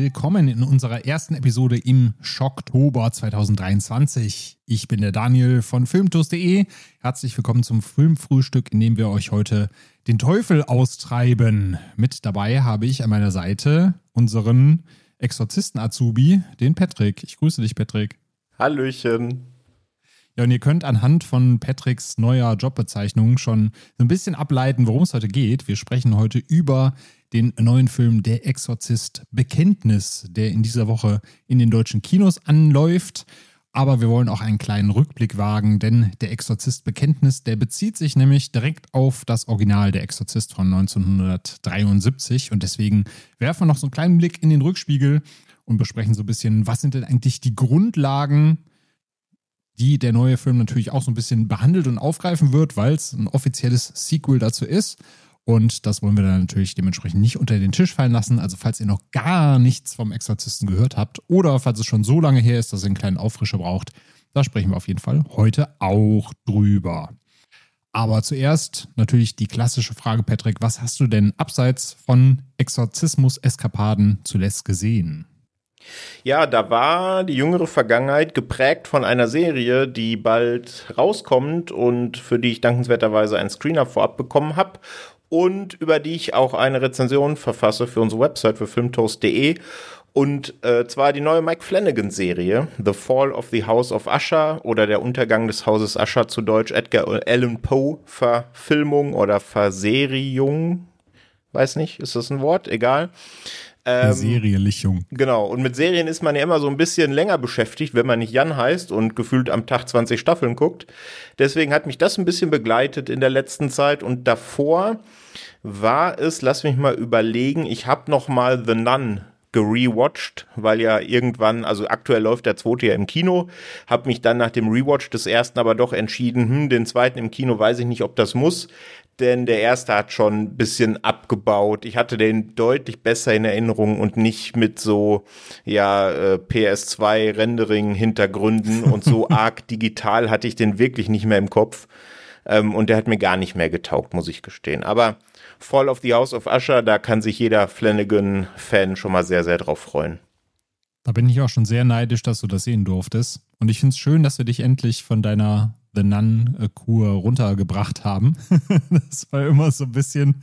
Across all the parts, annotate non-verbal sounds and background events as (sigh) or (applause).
Willkommen in unserer ersten Episode im Schocktober 2023. Ich bin der Daniel von filmtoast.de. Herzlich willkommen zum Filmfrühstück, in dem wir euch heute den Teufel austreiben. Mit dabei habe ich an meiner Seite unseren Exorzisten-Azubi, den Patrick. Ich grüße dich, Patrick. Hallöchen. Ja, und ihr könnt anhand von Patricks neuer Jobbezeichnung schon so ein bisschen ableiten, worum es heute geht. Wir sprechen heute über den neuen Film Der Exorzist Bekenntnis, der in dieser Woche in den deutschen Kinos anläuft. Aber wir wollen auch einen kleinen Rückblick wagen, denn der Exorzist Bekenntnis, der bezieht sich nämlich direkt auf das Original Der Exorzist von 1973 und deswegen werfen wir noch so einen kleinen Blick in den Rückspiegel und besprechen so ein bisschen, was sind denn eigentlich die Grundlagen, die der neue Film natürlich auch so ein bisschen behandelt und aufgreifen wird, weil es ein offizielles Sequel dazu ist. Und das wollen wir dann natürlich dementsprechend nicht unter den Tisch fallen lassen. Also falls ihr noch gar nichts vom Exorzisten gehört habt oder falls es schon so lange her ist, dass ihr einen kleinen Auffrischer braucht, da sprechen wir auf jeden Fall heute auch drüber. Aber zuerst natürlich die klassische Frage, Patrick, was hast du denn abseits von Exorzismus-Eskapaden zuletzt gesehen? Ja, da war die jüngere Vergangenheit geprägt von einer Serie, die bald rauskommt und für die ich dankenswerterweise einen Screener vorab bekommen habe und über die ich auch eine Rezension verfasse für unsere Website für filmtoast.de. Und äh, zwar die neue Mike Flanagan-Serie, The Fall of the House of Usher oder der Untergang des Hauses Usher zu Deutsch Edgar Allan Poe Verfilmung oder Verseriung. Weiß nicht, ist das ein Wort? Egal. Ähm, Serienlichung. Genau. Und mit Serien ist man ja immer so ein bisschen länger beschäftigt, wenn man nicht Jan heißt und gefühlt am Tag 20 Staffeln guckt. Deswegen hat mich das ein bisschen begleitet in der letzten Zeit. Und davor war es, lass mich mal überlegen, ich habe noch mal The Nun gerewatcht, weil ja irgendwann, also aktuell läuft der zweite ja im Kino, habe mich dann nach dem Rewatch des ersten aber doch entschieden, hm, den zweiten im Kino weiß ich nicht, ob das muss, denn der erste hat schon ein bisschen abgebaut. Ich hatte den deutlich besser in Erinnerung und nicht mit so ja äh, PS2 Rendering Hintergründen und so (laughs) arg digital hatte ich den wirklich nicht mehr im Kopf. Ähm, und der hat mir gar nicht mehr getaugt, muss ich gestehen. Aber Fall of the House of Usher, da kann sich jeder Flanagan-Fan schon mal sehr, sehr drauf freuen. Da bin ich auch schon sehr neidisch, dass du das sehen durftest. Und ich finde es schön, dass wir dich endlich von deiner The Nun-Kur runtergebracht haben. (laughs) das war immer so ein bisschen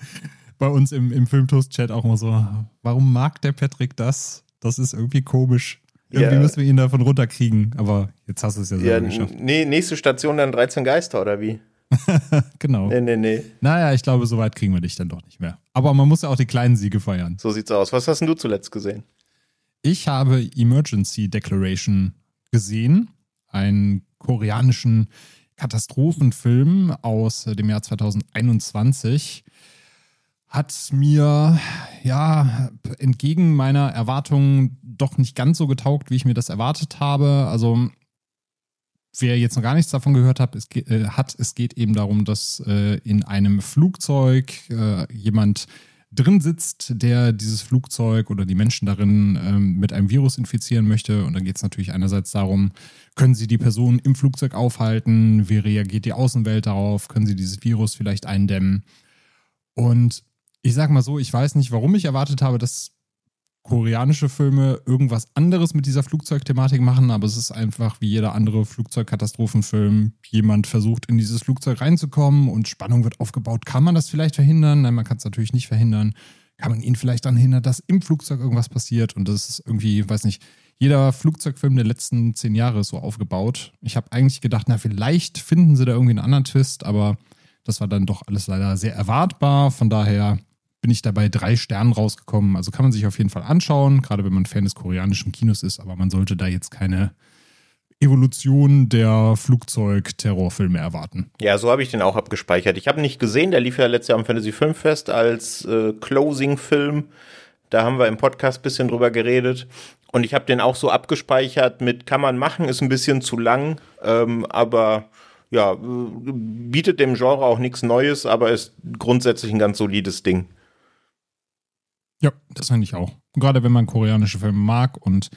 bei uns im, im Filmtoast-Chat auch immer so, warum mag der Patrick das? Das ist irgendwie komisch. Irgendwie ja. müssen wir ihn davon runterkriegen, aber jetzt hast du es ja selber ja, geschafft. Nee, nächste Station dann 13 Geister, oder wie? (laughs) genau. Nee, nee, nee. Naja, ich glaube, so weit kriegen wir dich dann doch nicht mehr. Aber man muss ja auch die kleinen Siege feiern. So sieht's aus. Was hast denn du zuletzt gesehen? Ich habe Emergency Declaration gesehen, einen koreanischen Katastrophenfilm aus dem Jahr 2021 hat mir ja entgegen meiner Erwartungen doch nicht ganz so getaugt, wie ich mir das erwartet habe. Also wer jetzt noch gar nichts davon gehört hat, es, geht, äh, hat, es geht eben darum, dass äh, in einem Flugzeug äh, jemand drin sitzt, der dieses Flugzeug oder die Menschen darin ähm, mit einem Virus infizieren möchte. Und dann geht es natürlich einerseits darum, können Sie die Person im Flugzeug aufhalten? Wie reagiert die Außenwelt darauf? Können Sie dieses Virus vielleicht eindämmen? Und ich sag mal so, ich weiß nicht, warum ich erwartet habe, dass koreanische Filme irgendwas anderes mit dieser Flugzeugthematik machen, aber es ist einfach wie jeder andere Flugzeugkatastrophenfilm. Jemand versucht in dieses Flugzeug reinzukommen und Spannung wird aufgebaut. Kann man das vielleicht verhindern? Nein, man kann es natürlich nicht verhindern. Kann man ihn vielleicht daran hindern, dass im Flugzeug irgendwas passiert? Und das ist irgendwie, weiß nicht, jeder Flugzeugfilm der letzten zehn Jahre ist so aufgebaut. Ich habe eigentlich gedacht, na, vielleicht finden sie da irgendwie einen anderen Twist, aber das war dann doch alles leider sehr erwartbar. Von daher bin ich dabei drei Sternen rausgekommen. Also kann man sich auf jeden Fall anschauen, gerade wenn man Fan des koreanischen Kinos ist, aber man sollte da jetzt keine Evolution der Flugzeug-Terrorfilme erwarten. Ja, so habe ich den auch abgespeichert. Ich habe nicht gesehen, der lief ja letztes Jahr am Fantasy Filmfest als äh, Closing-Film. Da haben wir im Podcast ein bisschen drüber geredet. Und ich habe den auch so abgespeichert mit kann man machen, ist ein bisschen zu lang, ähm, aber ja, bietet dem Genre auch nichts Neues, aber ist grundsätzlich ein ganz solides Ding. Ja, das finde ich auch. Gerade wenn man koreanische Filme mag und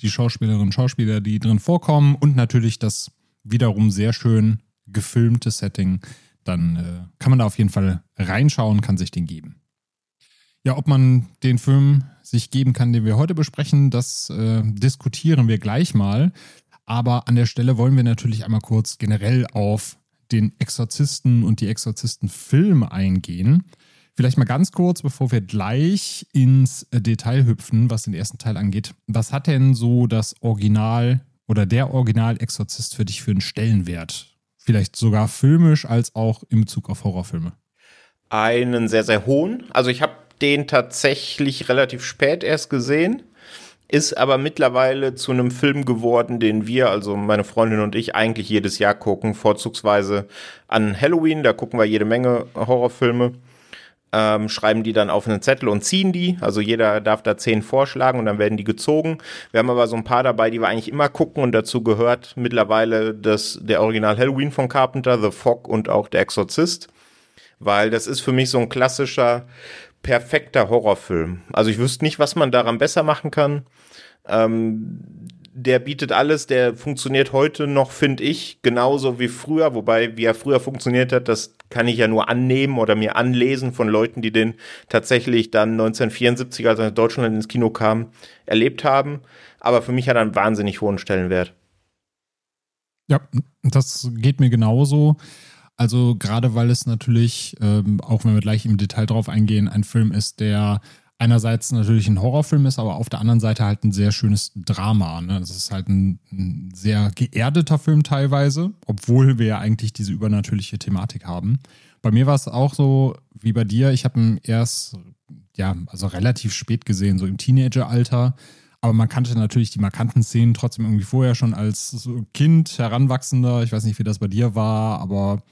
die Schauspielerinnen und Schauspieler, die drin vorkommen und natürlich das wiederum sehr schön gefilmte Setting, dann äh, kann man da auf jeden Fall reinschauen, kann sich den geben. Ja, ob man den Film sich geben kann, den wir heute besprechen, das äh, diskutieren wir gleich mal. Aber an der Stelle wollen wir natürlich einmal kurz generell auf den Exorzisten und die Exorzisten-Film eingehen. Vielleicht mal ganz kurz, bevor wir gleich ins Detail hüpfen, was den ersten Teil angeht. Was hat denn so das Original oder der Original-Exorzist für dich für einen Stellenwert? Vielleicht sogar filmisch als auch in Bezug auf Horrorfilme? Einen sehr, sehr hohen. Also ich habe den tatsächlich relativ spät erst gesehen ist aber mittlerweile zu einem Film geworden, den wir, also meine Freundin und ich, eigentlich jedes Jahr gucken, vorzugsweise an Halloween. Da gucken wir jede Menge Horrorfilme, ähm, schreiben die dann auf einen Zettel und ziehen die. Also jeder darf da zehn vorschlagen und dann werden die gezogen. Wir haben aber so ein paar dabei, die wir eigentlich immer gucken und dazu gehört mittlerweile das, der Original Halloween von Carpenter, The Fog und auch Der Exorzist. Weil das ist für mich so ein klassischer perfekter Horrorfilm. Also ich wüsste nicht, was man daran besser machen kann. Ähm, der bietet alles, der funktioniert heute noch, finde ich, genauso wie früher, wobei wie er früher funktioniert hat, das kann ich ja nur annehmen oder mir anlesen von Leuten, die den tatsächlich dann 1974, als er in Deutschland ins Kino kam, erlebt haben. Aber für mich hat er einen wahnsinnig hohen Stellenwert. Ja, das geht mir genauso. Also gerade weil es natürlich, ähm, auch wenn wir gleich im Detail drauf eingehen, ein Film ist, der einerseits natürlich ein Horrorfilm ist, aber auf der anderen Seite halt ein sehr schönes Drama. Ne? Das ist halt ein, ein sehr geerdeter Film teilweise, obwohl wir ja eigentlich diese übernatürliche Thematik haben. Bei mir war es auch so wie bei dir. Ich habe ihn erst, ja, also relativ spät gesehen, so im Teenageralter. Aber man kannte natürlich die markanten Szenen trotzdem irgendwie vorher schon als Kind, Heranwachsender. Ich weiß nicht, wie das bei dir war, aber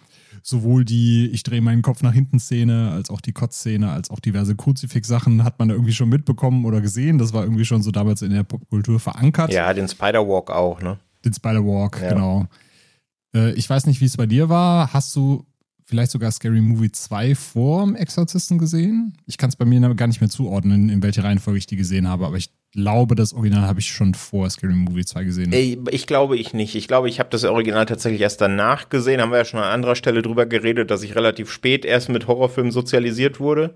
sowohl die Ich drehe meinen Kopf nach hinten Szene, als auch die Kotz-Szene, als auch diverse Kruzifix-Sachen hat man da irgendwie schon mitbekommen oder gesehen. Das war irgendwie schon so damals in der Popkultur verankert. Ja, den Spider-Walk auch, ne? Den Spider-Walk, ja. genau. Äh, ich weiß nicht, wie es bei dir war. Hast du vielleicht sogar Scary Movie 2 vor dem Exorzisten gesehen? Ich kann es bei mir gar nicht mehr zuordnen, in welche Reihenfolge ich die gesehen habe, aber ich glaube, das Original habe ich schon vor Scary Movie 2 gesehen. Ey, ich glaube ich nicht. Ich glaube, ich habe das Original tatsächlich erst danach gesehen. Haben wir ja schon an anderer Stelle drüber geredet, dass ich relativ spät erst mit Horrorfilmen sozialisiert wurde.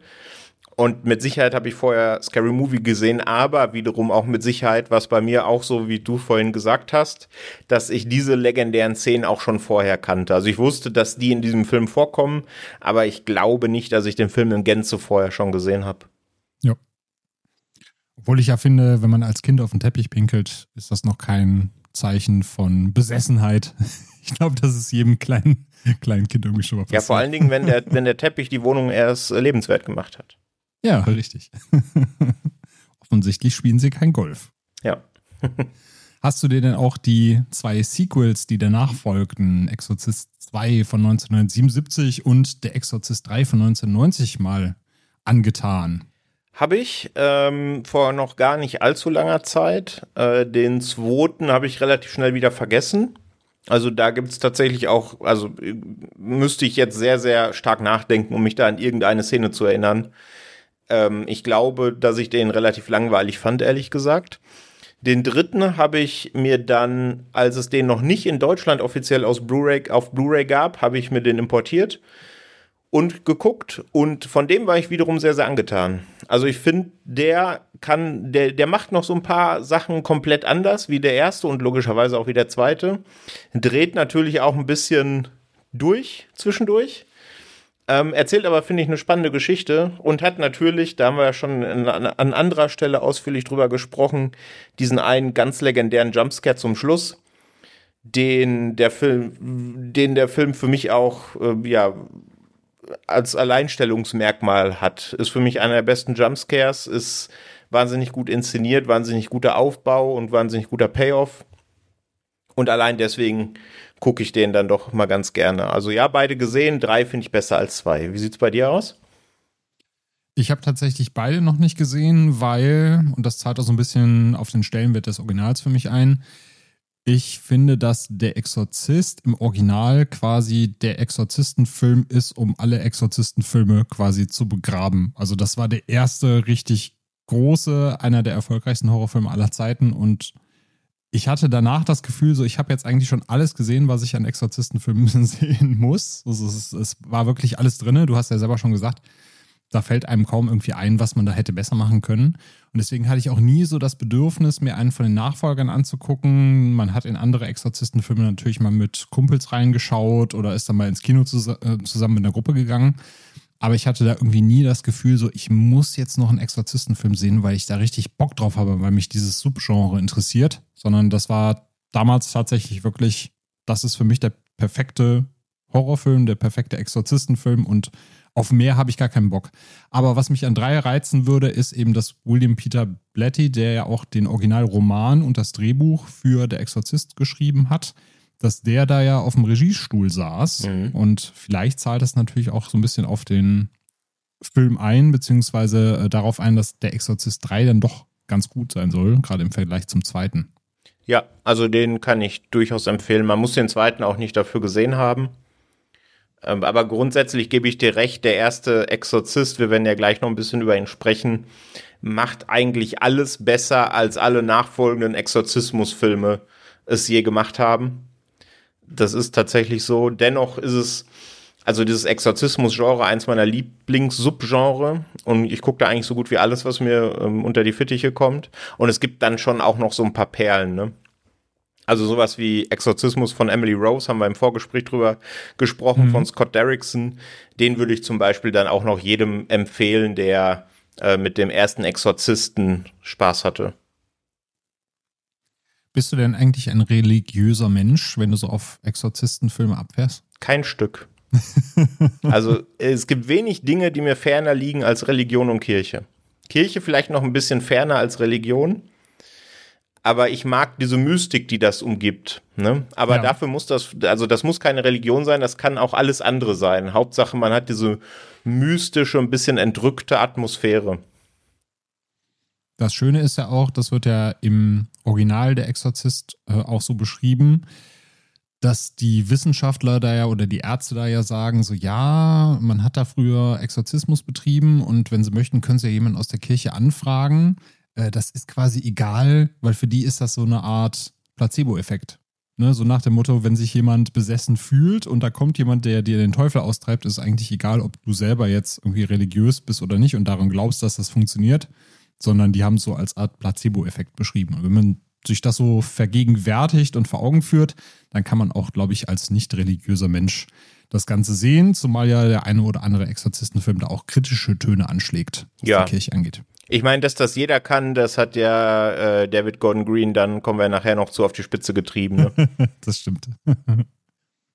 Und mit Sicherheit habe ich vorher Scary Movie gesehen, aber wiederum auch mit Sicherheit, was bei mir auch so, wie du vorhin gesagt hast, dass ich diese legendären Szenen auch schon vorher kannte. Also ich wusste, dass die in diesem Film vorkommen, aber ich glaube nicht, dass ich den Film in Gänze vorher schon gesehen habe. Ja. Obwohl ich ja finde, wenn man als Kind auf den Teppich pinkelt, ist das noch kein Zeichen von Besessenheit. (laughs) Ich glaube, das ist jedem kleinen, kleinen Kind irgendwie schon mal passiert. Ja, vor allen Dingen, wenn der, wenn der Teppich die Wohnung erst lebenswert gemacht hat. Ja, richtig. (laughs) Offensichtlich spielen sie kein Golf. Ja. (laughs) Hast du dir denn auch die zwei Sequels, die danach folgten, Exorzist 2 von 1977 und Der Exorzist 3 von 1990 mal angetan? Habe ich ähm, vor noch gar nicht allzu langer Zeit. Äh, den zweiten habe ich relativ schnell wieder vergessen. Also da gibt es tatsächlich auch, also müsste ich jetzt sehr, sehr stark nachdenken, um mich da an irgendeine Szene zu erinnern. Ähm, ich glaube, dass ich den relativ langweilig fand, ehrlich gesagt. Den dritten habe ich mir dann, als es den noch nicht in Deutschland offiziell aus Blu-ray auf Blu-ray gab, habe ich mir den importiert und geguckt und von dem war ich wiederum sehr sehr angetan. Also ich finde, der kann der der macht noch so ein paar Sachen komplett anders wie der erste und logischerweise auch wie der zweite. Dreht natürlich auch ein bisschen durch zwischendurch. Ähm, erzählt aber, finde ich, eine spannende Geschichte und hat natürlich, da haben wir ja schon an, an anderer Stelle ausführlich drüber gesprochen, diesen einen ganz legendären Jumpscare zum Schluss, den der Film, den der Film für mich auch, äh, ja, als Alleinstellungsmerkmal hat. Ist für mich einer der besten Jumpscares, ist wahnsinnig gut inszeniert, wahnsinnig guter Aufbau und wahnsinnig guter Payoff. Und allein deswegen gucke ich den dann doch mal ganz gerne. Also ja, beide gesehen, drei finde ich besser als zwei. Wie sieht es bei dir aus? Ich habe tatsächlich beide noch nicht gesehen, weil, und das zahlt auch so ein bisschen auf den Stellenwert des Originals für mich ein, ich finde, dass Der Exorzist im Original quasi der Exorzistenfilm ist, um alle Exorzistenfilme quasi zu begraben. Also das war der erste richtig große, einer der erfolgreichsten Horrorfilme aller Zeiten und ich hatte danach das Gefühl, so ich habe jetzt eigentlich schon alles gesehen, was ich an Exorzistenfilmen (laughs) sehen muss. Also es, es war wirklich alles drin. Du hast ja selber schon gesagt, da fällt einem kaum irgendwie ein, was man da hätte besser machen können. Und deswegen hatte ich auch nie so das Bedürfnis, mir einen von den Nachfolgern anzugucken. Man hat in andere Exorzistenfilme natürlich mal mit Kumpels reingeschaut oder ist dann mal ins Kino äh, zusammen mit einer Gruppe gegangen. Aber ich hatte da irgendwie nie das Gefühl, so ich muss jetzt noch einen Exorzistenfilm sehen, weil ich da richtig Bock drauf habe, weil mich dieses Subgenre interessiert. Sondern das war damals tatsächlich wirklich, das ist für mich der perfekte Horrorfilm, der perfekte Exorzistenfilm und auf mehr habe ich gar keinen Bock. Aber was mich an drei reizen würde, ist eben, dass William Peter Blatty, der ja auch den Originalroman und das Drehbuch für Der Exorzist geschrieben hat, dass der da ja auf dem Regiestuhl saß. Mhm. Und vielleicht zahlt das natürlich auch so ein bisschen auf den Film ein, beziehungsweise äh, darauf ein, dass Der Exorzist 3 dann doch ganz gut sein soll, gerade im Vergleich zum zweiten. Ja, also den kann ich durchaus empfehlen. Man muss den zweiten auch nicht dafür gesehen haben. Ähm, aber grundsätzlich gebe ich dir recht, der erste Exorzist, wir werden ja gleich noch ein bisschen über ihn sprechen, macht eigentlich alles besser, als alle nachfolgenden Exorzismusfilme es je gemacht haben. Das ist tatsächlich so. Dennoch ist es, also dieses Exorzismus-Genre, eins meiner Lieblings-Subgenre. Und ich gucke da eigentlich so gut wie alles, was mir ähm, unter die Fittiche kommt. Und es gibt dann schon auch noch so ein paar Perlen, ne? Also sowas wie Exorzismus von Emily Rose haben wir im Vorgespräch drüber gesprochen, mhm. von Scott Derrickson. Den würde ich zum Beispiel dann auch noch jedem empfehlen, der äh, mit dem ersten Exorzisten Spaß hatte. Bist du denn eigentlich ein religiöser Mensch, wenn du so auf Exorzistenfilme abfährst? Kein Stück. (laughs) also es gibt wenig Dinge, die mir ferner liegen als Religion und Kirche. Kirche vielleicht noch ein bisschen ferner als Religion aber ich mag diese Mystik, die das umgibt. Ne? Aber ja. dafür muss das, also das muss keine Religion sein, das kann auch alles andere sein. Hauptsache, man hat diese mystische, ein bisschen entrückte Atmosphäre. Das Schöne ist ja auch, das wird ja im Original der Exorzist äh, auch so beschrieben, dass die Wissenschaftler da ja oder die Ärzte da ja sagen, so ja, man hat da früher Exorzismus betrieben und wenn sie möchten, können sie ja jemanden aus der Kirche anfragen äh, das ist quasi egal, weil für die ist das so eine Art Placebo-Effekt. Ne, so nach dem Motto, wenn sich jemand besessen fühlt und da kommt jemand, der dir den Teufel austreibt, ist eigentlich egal, ob du selber jetzt irgendwie religiös bist oder nicht und daran glaubst, dass das funktioniert, sondern die haben es so als Art Placebo-Effekt beschrieben. Und wenn man sich das so vergegenwärtigt und vor Augen führt, dann kann man auch, glaube ich, als nicht religiöser Mensch das Ganze sehen, zumal ja der eine oder andere Exorzistenfilm da auch kritische Töne anschlägt, was ja. die Kirche angeht. Ich meine, dass das jeder kann, das hat ja äh, David Gordon Green, dann kommen wir nachher noch zu auf die Spitze getrieben. Ne? (laughs) das stimmt.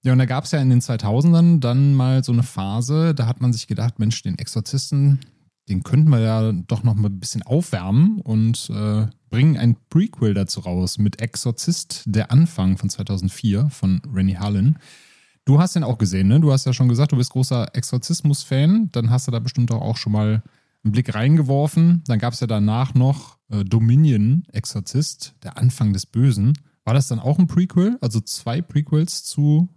ja, und da gab es ja in den 2000ern dann mal so eine Phase, da hat man sich gedacht, Mensch, den Exorzisten, den könnten wir ja doch noch mal ein bisschen aufwärmen und äh, bringen ein Prequel dazu raus mit Exorzist, der Anfang von 2004 von Rennie Harlan. Du hast den auch gesehen, ne? Du hast ja schon gesagt, du bist großer Exorzismus-Fan. Dann hast du da bestimmt auch schon mal einen Blick reingeworfen. Dann gab es ja danach noch äh, Dominion Exorzist, der Anfang des Bösen. War das dann auch ein Prequel? Also zwei Prequels zu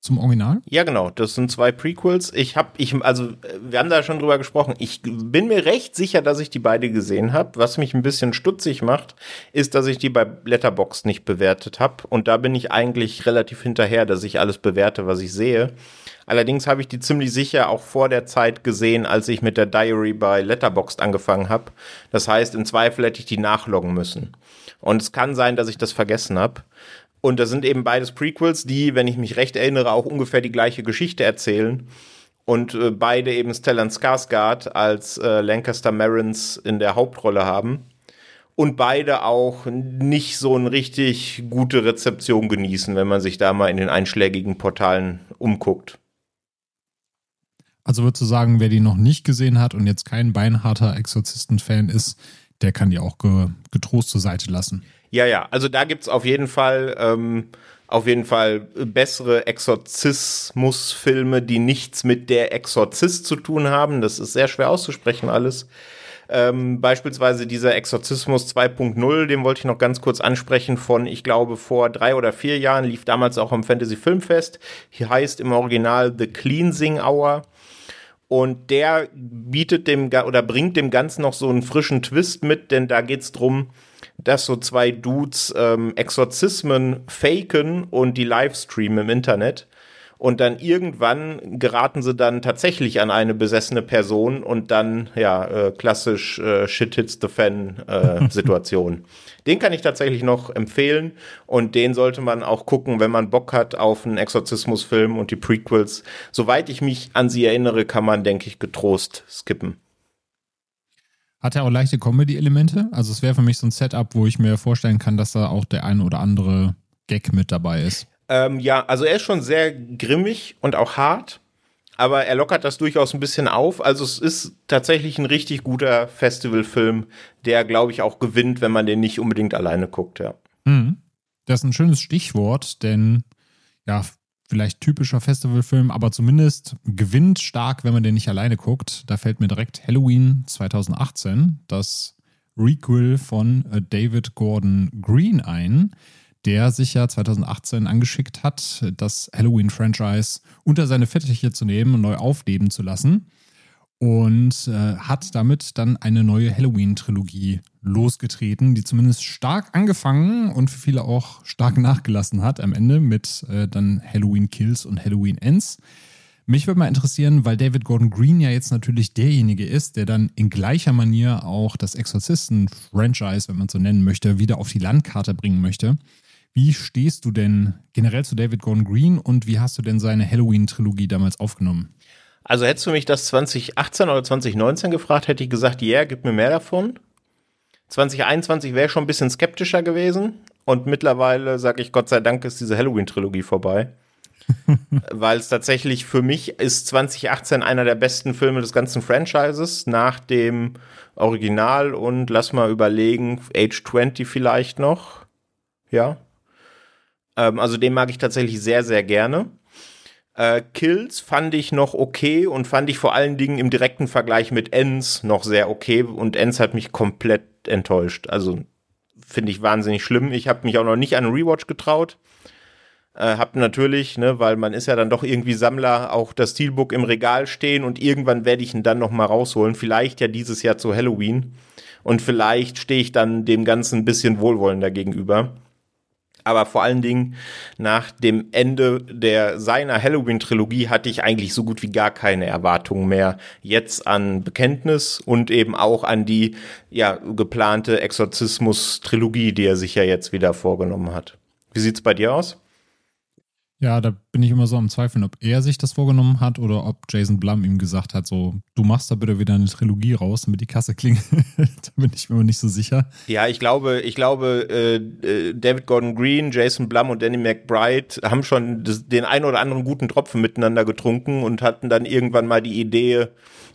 zum Original? Ja, genau. Das sind zwei Prequels. Ich habe, ich, also wir haben da schon drüber gesprochen. Ich bin mir recht sicher, dass ich die beide gesehen habe. Was mich ein bisschen stutzig macht, ist, dass ich die bei Letterbox nicht bewertet habe. Und da bin ich eigentlich relativ hinterher, dass ich alles bewerte, was ich sehe. Allerdings habe ich die ziemlich sicher auch vor der Zeit gesehen, als ich mit der Diary bei Letterboxd angefangen habe. Das heißt, im Zweifel hätte ich die nachloggen müssen. Und es kann sein, dass ich das vergessen habe. Und das sind eben beides Prequels, die, wenn ich mich recht erinnere, auch ungefähr die gleiche Geschichte erzählen. Und äh, beide eben Stellan Skarsgård als äh, Lancaster Marins in der Hauptrolle haben. Und beide auch nicht so eine richtig gute Rezeption genießen, wenn man sich da mal in den einschlägigen Portalen umguckt. Also würdest du sagen, wer die noch nicht gesehen hat und jetzt kein beinharter Exorzisten-Fan ist, der kann die auch ge getrost zur Seite lassen. Ja, ja, also da gibt es auf jeden Fall ähm, auf jeden Fall bessere Exorzismusfilme, die nichts mit der Exorzist zu tun haben. Das ist sehr schwer auszusprechen alles. Ähm, beispielsweise dieser Exorzismus 2.0, den wollte ich noch ganz kurz ansprechen von, ich glaube, vor drei oder vier Jahren, lief damals auch am Fantasy Filmfest. Hier heißt im Original The Cleansing Hour. Und der bietet dem oder bringt dem Ganzen noch so einen frischen Twist mit, denn da geht's drum, dass so zwei Dudes ähm, Exorzismen faken und die Livestreamen im Internet. Und dann irgendwann geraten sie dann tatsächlich an eine besessene Person und dann, ja, äh, klassisch äh, Shit hits the fan äh, (laughs) Situation. den kann ich tatsächlich noch empfehlen und den sollte man auch gucken, wenn man Bock hat auf einen Exorzismusfilm und die Prequels. Soweit ich mich an sie erinnere, kann man, denke ich, getrost skippen. Hat er auch leichte Comedy-Elemente? Also es wäre für mich so ein Setup, wo ich mir vorstellen kann, dass da auch der ein oder andere Gag mit dabei ist. Ähm, ja, also er ist schon sehr grimmig und auch hart, aber er lockert das durchaus ein bisschen auf. Also es ist tatsächlich ein richtig guter Festivalfilm, der, glaube ich, auch gewinnt, wenn man den nicht unbedingt alleine guckt, ja. Mhm. Das ist ein schönes Stichwort, denn ja, vielleicht typischer Festivalfilm, aber zumindest gewinnt stark, wenn man den nicht alleine guckt. Da fällt mir direkt Halloween 2018, das Requel von äh, David Gordon Green ein der sich ja 2018 angeschickt hat, das Halloween-Franchise unter seine Fittiche zu nehmen und neu aufleben zu lassen. Und äh, hat damit dann eine neue Halloween-Trilogie losgetreten, die zumindest stark angefangen und für viele auch stark nachgelassen hat am Ende mit äh, dann Halloween Kills und Halloween Ends. Mich würde mal interessieren, weil David Gordon Green ja jetzt natürlich derjenige ist, der dann in gleicher Manier auch das Exorzisten-Franchise, wenn man so nennen möchte, wieder auf die Landkarte bringen möchte. Wie stehst du denn generell zu David Gordon Green und wie hast du denn seine Halloween-Trilogie damals aufgenommen? Also hättest du mich das 2018 oder 2019 gefragt, hätte ich gesagt, ja, yeah, gib mir mehr davon. 2021 wäre schon ein bisschen skeptischer gewesen und mittlerweile sage ich Gott sei Dank ist diese Halloween-Trilogie vorbei. (laughs) Weil es tatsächlich für mich ist 2018 einer der besten Filme des ganzen Franchises, nach dem Original und lass mal überlegen, Age 20 vielleicht noch. Ja, ähm, also den mag ich tatsächlich sehr, sehr gerne. Äh, Kills fand ich noch okay und fand ich vor allen Dingen im direkten Vergleich mit Ends noch sehr okay und Ends hat mich komplett enttäuscht. Also finde ich wahnsinnig schlimm. Ich habe mich auch noch nicht an einen Rewatch getraut. Äh, hab natürlich, ne, weil man ist ja dann doch irgendwie Sammler, auch das Steelbook im Regal stehen und irgendwann werde ich ihn dann noch mal rausholen. Vielleicht ja dieses Jahr zu Halloween und vielleicht stehe ich dann dem Ganzen ein bisschen wohlwollender gegenüber aber vor allen Dingen nach dem Ende der seiner Halloween-Trilogie hatte ich eigentlich so gut wie gar keine Erwartungen mehr jetzt an Bekenntnis und eben auch an die ja geplante Exorzismus-Trilogie, die er sich ja jetzt wieder vorgenommen hat. Wie sieht's bei dir aus? Ja, da bin ich immer so am Zweifeln, ob er sich das vorgenommen hat oder ob Jason Blum ihm gesagt hat, so, du machst da bitte wieder eine Trilogie raus, damit die Kasse klingelt. (laughs) da bin ich mir aber nicht so sicher. Ja, ich glaube, ich glaube, äh, äh, David Gordon Green, Jason Blum und Danny McBride haben schon das, den einen oder anderen guten Tropfen miteinander getrunken und hatten dann irgendwann mal die Idee,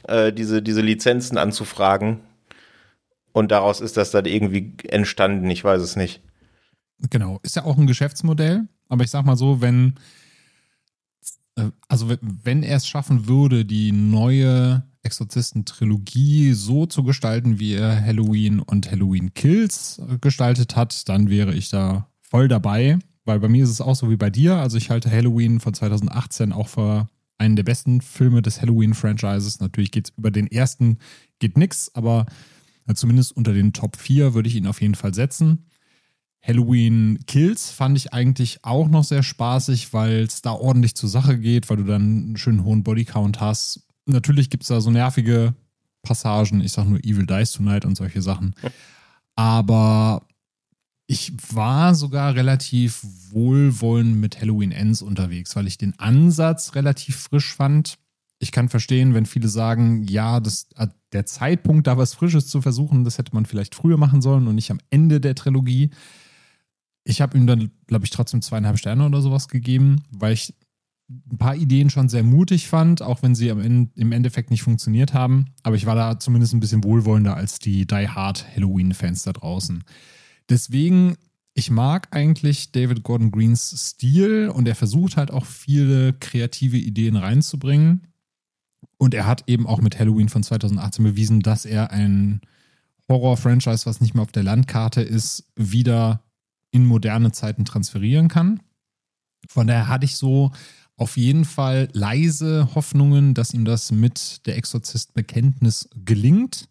äh, diese, diese Lizenzen anzufragen. Und daraus ist das dann irgendwie entstanden, ich weiß es nicht. Genau, ist ja auch ein Geschäftsmodell aber ich sag mal so, wenn, äh, also wenn er es schaffen würde, die neue Exorzisten-Trilogie so zu gestalten, wie er Halloween und Halloween Kills gestaltet hat, dann wäre ich da voll dabei. Weil bei mir ist es auch so wie bei dir. Also ich halte Halloween von 2018 auch für einen der besten Filme des Halloween-Franchises. Natürlich geht es über den ersten, geht nix, aber zumindest unter den Top 4 würde ich ihn auf jeden Fall setzen. Halloween Kills fand ich eigentlich auch noch sehr spaßig, weil es da ordentlich zur Sache geht, weil du dann einen schönen hohen Bodycount hast. Natürlich gibt es da so nervige Passagen, ich sag nur Evil Dies Tonight und solche Sachen. Aber ich war sogar relativ wohlwollend mit Halloween Ends unterwegs, weil ich den Ansatz relativ frisch fand. Ich kann verstehen, wenn viele sagen, ja, das, der Zeitpunkt, da was Frisches zu versuchen, das hätte man vielleicht früher machen sollen und nicht am Ende der Trilogie. Ich habe ihm dann, glaube ich, trotzdem zweieinhalb Sterne oder sowas gegeben, weil ich ein paar Ideen schon sehr mutig fand, auch wenn sie im Endeffekt nicht funktioniert haben. Aber ich war da zumindest ein bisschen wohlwollender als die Die Hard Halloween-Fans da draußen. Deswegen ich mag eigentlich David Gordon Greens Stil und er versucht halt auch viele kreative Ideen reinzubringen. Und er hat eben auch mit Halloween von 2018 bewiesen, dass er ein Horror-Franchise, was nicht mehr auf der Landkarte ist, wieder in moderne Zeiten transferieren kann. Von daher hatte ich so auf jeden Fall leise Hoffnungen, dass ihm das mit der Exorzist-Bekenntnis gelingt.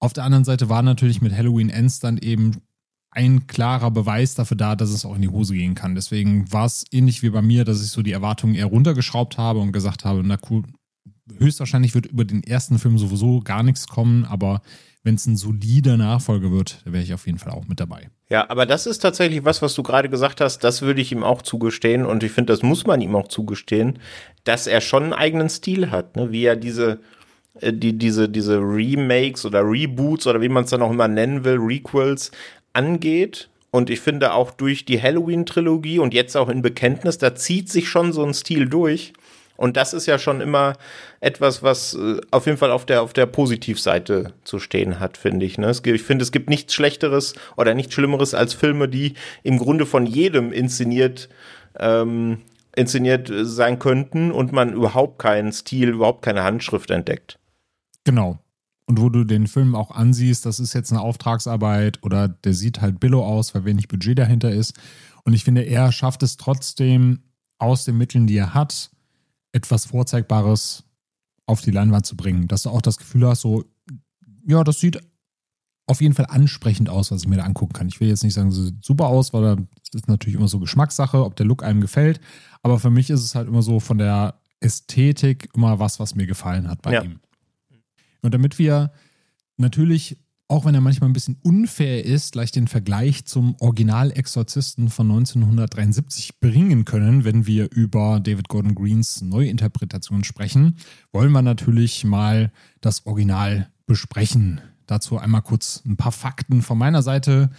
Auf der anderen Seite war natürlich mit Halloween Ends dann eben ein klarer Beweis dafür da, dass es auch in die Hose gehen kann. Deswegen war es ähnlich wie bei mir, dass ich so die Erwartungen eher runtergeschraubt habe und gesagt habe, na cool, höchstwahrscheinlich wird über den ersten Film sowieso gar nichts kommen, aber wenn es ein solider Nachfolger wird, da wäre ich auf jeden Fall auch mit dabei. Ja, aber das ist tatsächlich was, was du gerade gesagt hast, das würde ich ihm auch zugestehen und ich finde, das muss man ihm auch zugestehen, dass er schon einen eigenen Stil hat, ne? wie er diese äh, die, diese, diese Remakes oder Reboots oder wie man es dann auch immer nennen will, Requels angeht. Und ich finde auch durch die Halloween-Trilogie und jetzt auch in Bekenntnis, da zieht sich schon so ein Stil durch. Und das ist ja schon immer etwas, was äh, auf jeden Fall auf der, auf der Positivseite zu stehen hat, finde ich. Ne? Ich finde, es gibt nichts Schlechteres oder nichts Schlimmeres als Filme, die im Grunde von jedem inszeniert, ähm, inszeniert sein könnten und man überhaupt keinen Stil, überhaupt keine Handschrift entdeckt. Genau. Und wo du den Film auch ansiehst, das ist jetzt eine Auftragsarbeit oder der sieht halt billo aus, weil wenig Budget dahinter ist. Und ich finde, er schafft es trotzdem aus den Mitteln, die er hat, etwas Vorzeigbares auf die Leinwand zu bringen. Dass du auch das Gefühl hast, so, ja, das sieht auf jeden Fall ansprechend aus, was ich mir da angucken kann. Ich will jetzt nicht sagen, es sieht super aus, weil das ist natürlich immer so Geschmackssache, ob der Look einem gefällt. Aber für mich ist es halt immer so von der Ästhetik immer was, was mir gefallen hat bei ja. ihm. Und damit wir natürlich auch wenn er manchmal ein bisschen unfair ist, gleich den Vergleich zum Original-Exorzisten von 1973 bringen können, wenn wir über David Gordon Greens Neuinterpretation sprechen, wollen wir natürlich mal das Original besprechen. Dazu einmal kurz ein paar Fakten von meiner Seite.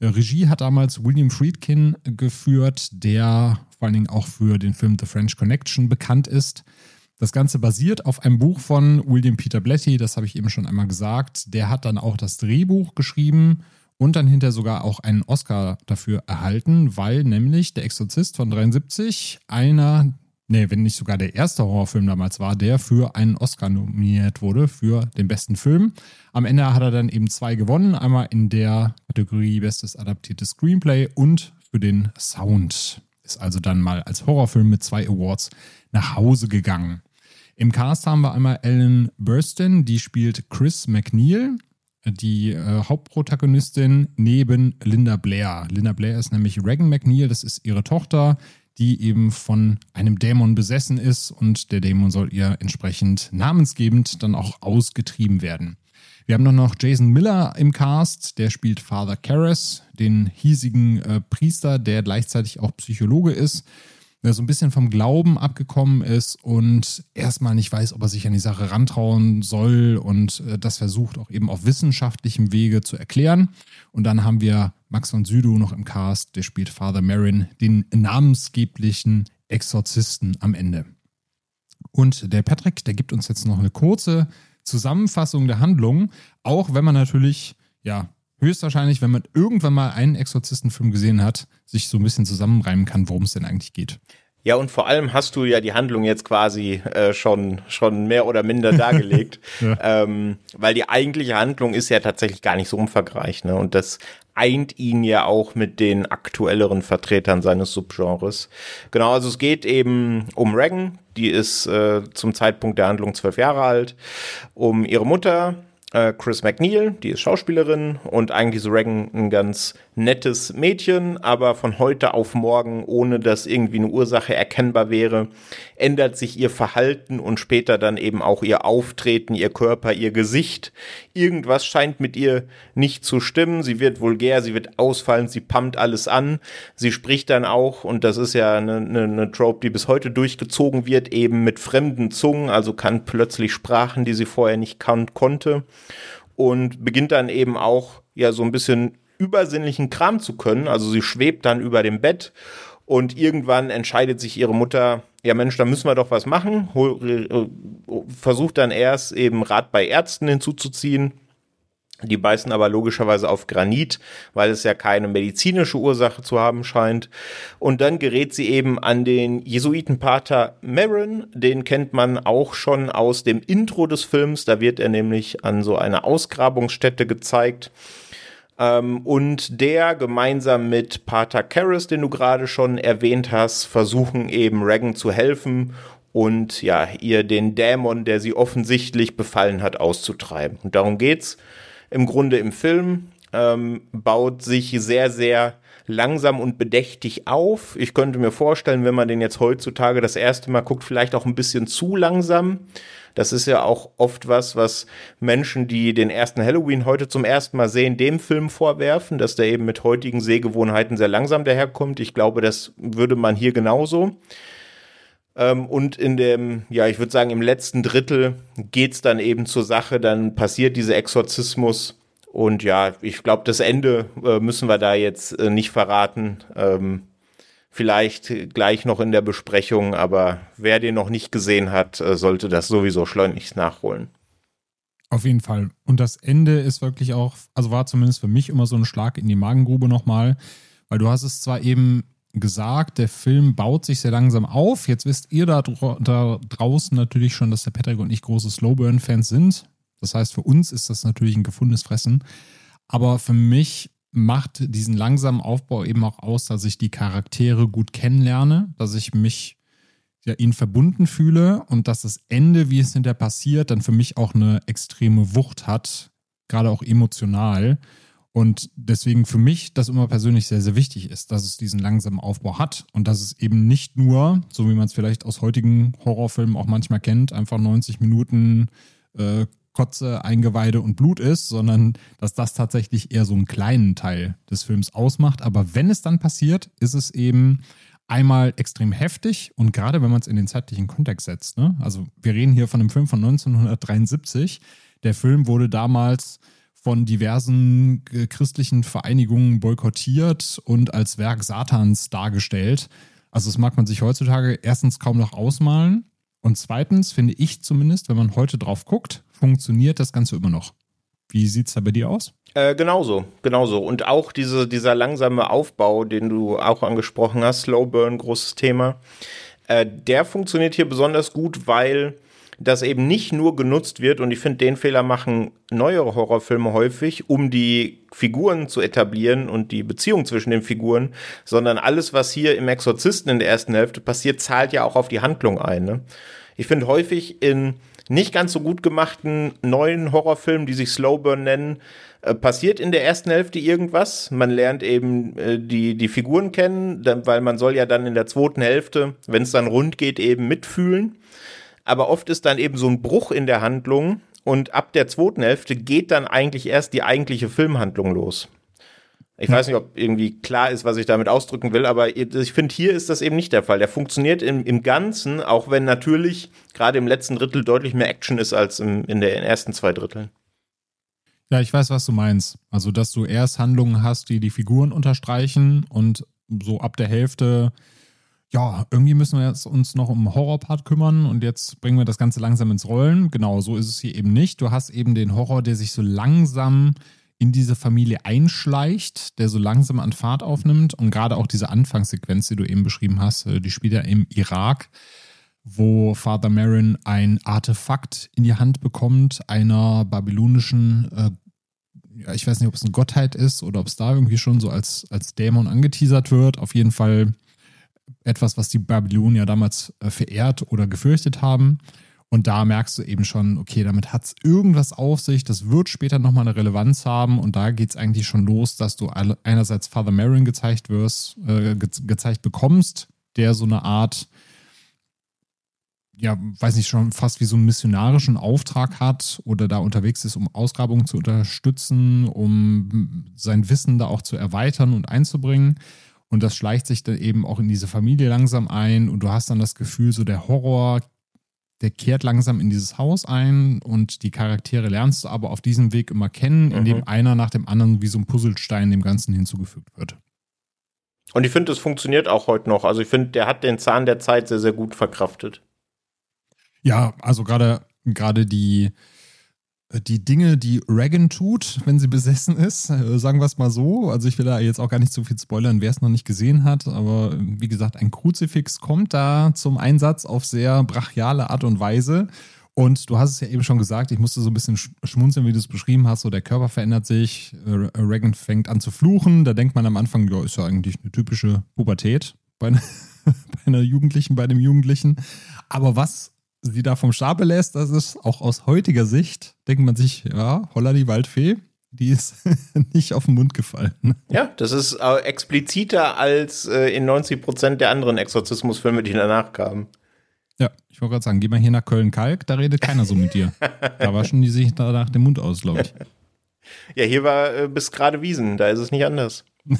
Regie hat damals William Friedkin geführt, der vor allen Dingen auch für den Film The French Connection bekannt ist. Das Ganze basiert auf einem Buch von William Peter Blatty, das habe ich eben schon einmal gesagt. Der hat dann auch das Drehbuch geschrieben und dann hinterher sogar auch einen Oscar dafür erhalten, weil nämlich Der Exorzist von 73 einer, nee, wenn nicht sogar der erste Horrorfilm damals war, der für einen Oscar nominiert wurde für den besten Film. Am Ende hat er dann eben zwei gewonnen, einmal in der Kategorie Bestes adaptiertes Screenplay und für den Sound. Ist also dann mal als Horrorfilm mit zwei Awards nach Hause gegangen. Im Cast haben wir einmal Ellen Burstyn, die spielt Chris McNeil, die äh, Hauptprotagonistin neben Linda Blair. Linda Blair ist nämlich Regan McNeil, das ist ihre Tochter, die eben von einem Dämon besessen ist und der Dämon soll ihr entsprechend namensgebend dann auch ausgetrieben werden. Wir haben noch Jason Miller im Cast, der spielt Father Karras, den hiesigen äh, Priester, der gleichzeitig auch Psychologe ist so ein bisschen vom Glauben abgekommen ist und erstmal nicht weiß, ob er sich an die Sache rantrauen soll und äh, das versucht auch eben auf wissenschaftlichem Wege zu erklären. Und dann haben wir Max von Südow noch im Cast, der spielt Father Marin, den namensgeblichen Exorzisten am Ende. Und der Patrick, der gibt uns jetzt noch eine kurze Zusammenfassung der Handlung, auch wenn man natürlich, ja, höchstwahrscheinlich, wenn man irgendwann mal einen Exorzistenfilm gesehen hat, sich so ein bisschen zusammenreimen kann, worum es denn eigentlich geht. Ja, und vor allem hast du ja die Handlung jetzt quasi äh, schon, schon mehr oder minder (laughs) dargelegt, ja. ähm, weil die eigentliche Handlung ist ja tatsächlich gar nicht so umfangreich. Ne? Und das eint ihn ja auch mit den aktuelleren Vertretern seines Subgenres. Genau, also es geht eben um Regan, die ist äh, zum Zeitpunkt der Handlung zwölf Jahre alt, um ihre Mutter, äh, Chris McNeil, die ist Schauspielerin und eigentlich so Regan ein ganz nettes Mädchen, aber von heute auf morgen, ohne dass irgendwie eine Ursache erkennbar wäre, ändert sich ihr Verhalten und später dann eben auch ihr Auftreten, ihr Körper, ihr Gesicht. Irgendwas scheint mit ihr nicht zu stimmen. Sie wird vulgär, sie wird ausfallend, sie pumpt alles an. Sie spricht dann auch, und das ist ja eine, eine, eine Trope, die bis heute durchgezogen wird, eben mit fremden Zungen, also kann plötzlich Sprachen, die sie vorher nicht kan konnte und beginnt dann eben auch ja so ein bisschen übersinnlichen Kram zu können. Also sie schwebt dann über dem Bett und irgendwann entscheidet sich ihre Mutter, ja Mensch, da müssen wir doch was machen. Hol, äh, versucht dann erst eben Rat bei Ärzten hinzuzuziehen. Die beißen aber logischerweise auf Granit, weil es ja keine medizinische Ursache zu haben scheint. Und dann gerät sie eben an den Jesuitenpater Marin. Den kennt man auch schon aus dem Intro des Films. Da wird er nämlich an so einer Ausgrabungsstätte gezeigt. Ähm, und der gemeinsam mit Pater Karras, den du gerade schon erwähnt hast, versuchen eben Regan zu helfen und ja, ihr den Dämon, der sie offensichtlich befallen hat, auszutreiben. Und darum geht's im Grunde im Film, ähm, baut sich sehr, sehr langsam und bedächtig auf. Ich könnte mir vorstellen, wenn man den jetzt heutzutage das erste Mal guckt, vielleicht auch ein bisschen zu langsam. Das ist ja auch oft was, was Menschen, die den ersten Halloween heute zum ersten Mal sehen, dem Film vorwerfen, dass der eben mit heutigen Sehgewohnheiten sehr langsam daherkommt. Ich glaube, das würde man hier genauso. Ähm, und in dem, ja, ich würde sagen, im letzten Drittel geht's dann eben zur Sache, dann passiert dieser Exorzismus. Und ja, ich glaube, das Ende äh, müssen wir da jetzt äh, nicht verraten. Ähm, vielleicht gleich noch in der Besprechung, aber wer den noch nicht gesehen hat, äh, sollte das sowieso schleunigst nachholen. Auf jeden Fall. Und das Ende ist wirklich auch, also war zumindest für mich immer so ein Schlag in die Magengrube nochmal, weil du hast es zwar eben gesagt, der Film baut sich sehr langsam auf. Jetzt wisst ihr da, da draußen natürlich schon, dass der Patrick und ich große Slowburn-Fans sind. Das heißt, für uns ist das natürlich ein gefundenes Fressen. Aber für mich macht diesen langsamen Aufbau eben auch aus, dass ich die Charaktere gut kennenlerne, dass ich mich ja, ihnen verbunden fühle und dass das Ende, wie es hinterher passiert, dann für mich auch eine extreme Wucht hat, gerade auch emotional. Und deswegen für mich das immer persönlich sehr, sehr wichtig ist, dass es diesen langsamen Aufbau hat und dass es eben nicht nur, so wie man es vielleicht aus heutigen Horrorfilmen auch manchmal kennt, einfach 90 Minuten äh, Kotze, Eingeweide und Blut ist, sondern dass das tatsächlich eher so einen kleinen Teil des Films ausmacht. Aber wenn es dann passiert, ist es eben einmal extrem heftig und gerade wenn man es in den zeitlichen Kontext setzt. Ne? Also wir reden hier von einem Film von 1973. Der Film wurde damals von diversen äh, christlichen Vereinigungen boykottiert und als Werk Satans dargestellt. Also das mag man sich heutzutage erstens kaum noch ausmalen und zweitens finde ich zumindest, wenn man heute drauf guckt, funktioniert das Ganze immer noch. Wie sieht es da bei dir aus? Äh, genauso, genauso. Und auch diese, dieser langsame Aufbau, den du auch angesprochen hast, Slow Burn, großes Thema, äh, der funktioniert hier besonders gut, weil das eben nicht nur genutzt wird, und ich finde, den Fehler machen neuere Horrorfilme häufig, um die Figuren zu etablieren und die Beziehung zwischen den Figuren, sondern alles, was hier im Exorzisten in der ersten Hälfte passiert, zahlt ja auch auf die Handlung ein. Ne? Ich finde häufig in nicht ganz so gut gemachten neuen Horrorfilmen, die sich Slowburn nennen, äh, passiert in der ersten Hälfte irgendwas. Man lernt eben äh, die, die Figuren kennen, weil man soll ja dann in der zweiten Hälfte, wenn es dann rund geht, eben mitfühlen aber oft ist dann eben so ein Bruch in der Handlung und ab der zweiten Hälfte geht dann eigentlich erst die eigentliche Filmhandlung los. Ich weiß nicht, ob irgendwie klar ist, was ich damit ausdrücken will, aber ich finde, hier ist das eben nicht der Fall. Der funktioniert im, im Ganzen, auch wenn natürlich gerade im letzten Drittel deutlich mehr Action ist als im, in den ersten zwei Dritteln. Ja, ich weiß, was du meinst. Also, dass du erst Handlungen hast, die die Figuren unterstreichen und so ab der Hälfte ja, irgendwie müssen wir jetzt uns noch um Horrorpart kümmern und jetzt bringen wir das Ganze langsam ins Rollen. Genau, so ist es hier eben nicht. Du hast eben den Horror, der sich so langsam in diese Familie einschleicht, der so langsam an Fahrt aufnimmt und gerade auch diese Anfangssequenz, die du eben beschrieben hast, äh, die spielt ja im Irak, wo Father Marin ein Artefakt in die Hand bekommt, einer babylonischen, äh, ich weiß nicht, ob es eine Gottheit ist oder ob es da irgendwie schon so als, als Dämon angeteasert wird. Auf jeden Fall etwas, was die Babylonier damals äh, verehrt oder gefürchtet haben. Und da merkst du eben schon, okay, damit hat es irgendwas auf sich, das wird später nochmal eine Relevanz haben. Und da geht es eigentlich schon los, dass du einerseits Father Marin gezeigt wirst, äh, ge gezeigt bekommst, der so eine Art, ja, weiß nicht, schon fast wie so einen missionarischen Auftrag hat oder da unterwegs ist, um Ausgrabungen zu unterstützen, um sein Wissen da auch zu erweitern und einzubringen. Und das schleicht sich dann eben auch in diese Familie langsam ein und du hast dann das Gefühl, so der Horror, der kehrt langsam in dieses Haus ein und die Charaktere lernst du aber auf diesem Weg immer kennen, indem mhm. einer nach dem anderen wie so ein Puzzlestein dem Ganzen hinzugefügt wird. Und ich finde, das funktioniert auch heute noch. Also ich finde, der hat den Zahn der Zeit sehr, sehr gut verkraftet. Ja, also gerade gerade die die Dinge, die Reagan tut, wenn sie besessen ist. Äh, sagen wir es mal so. Also ich will da jetzt auch gar nicht so viel spoilern, wer es noch nicht gesehen hat. Aber wie gesagt, ein Kruzifix kommt da zum Einsatz auf sehr brachiale Art und Weise. Und du hast es ja eben schon gesagt, ich musste so ein bisschen schmunzeln, wie du es beschrieben hast. So, der Körper verändert sich, äh, Reagan fängt an zu fluchen. Da denkt man am Anfang, ja, ist ja eigentlich eine typische Pubertät bei, einer, (laughs) bei einer Jugendlichen, bei einem Jugendlichen. Aber was sie da vom Stapel lässt, das ist auch aus heutiger Sicht, denkt man sich, ja, holla die Waldfee, die ist (laughs) nicht auf den Mund gefallen. Ja, das ist äh, expliziter als äh, in 90 Prozent der anderen Exorzismusfilme, die danach kamen. Ja, ich wollte gerade sagen, geh mal hier nach Köln-Kalk, da redet keiner so mit dir. da waschen die sich danach den Mund aus, glaube ich. (laughs) Ja, hier war äh, bis gerade Wiesen, da ist es nicht anders. (laughs)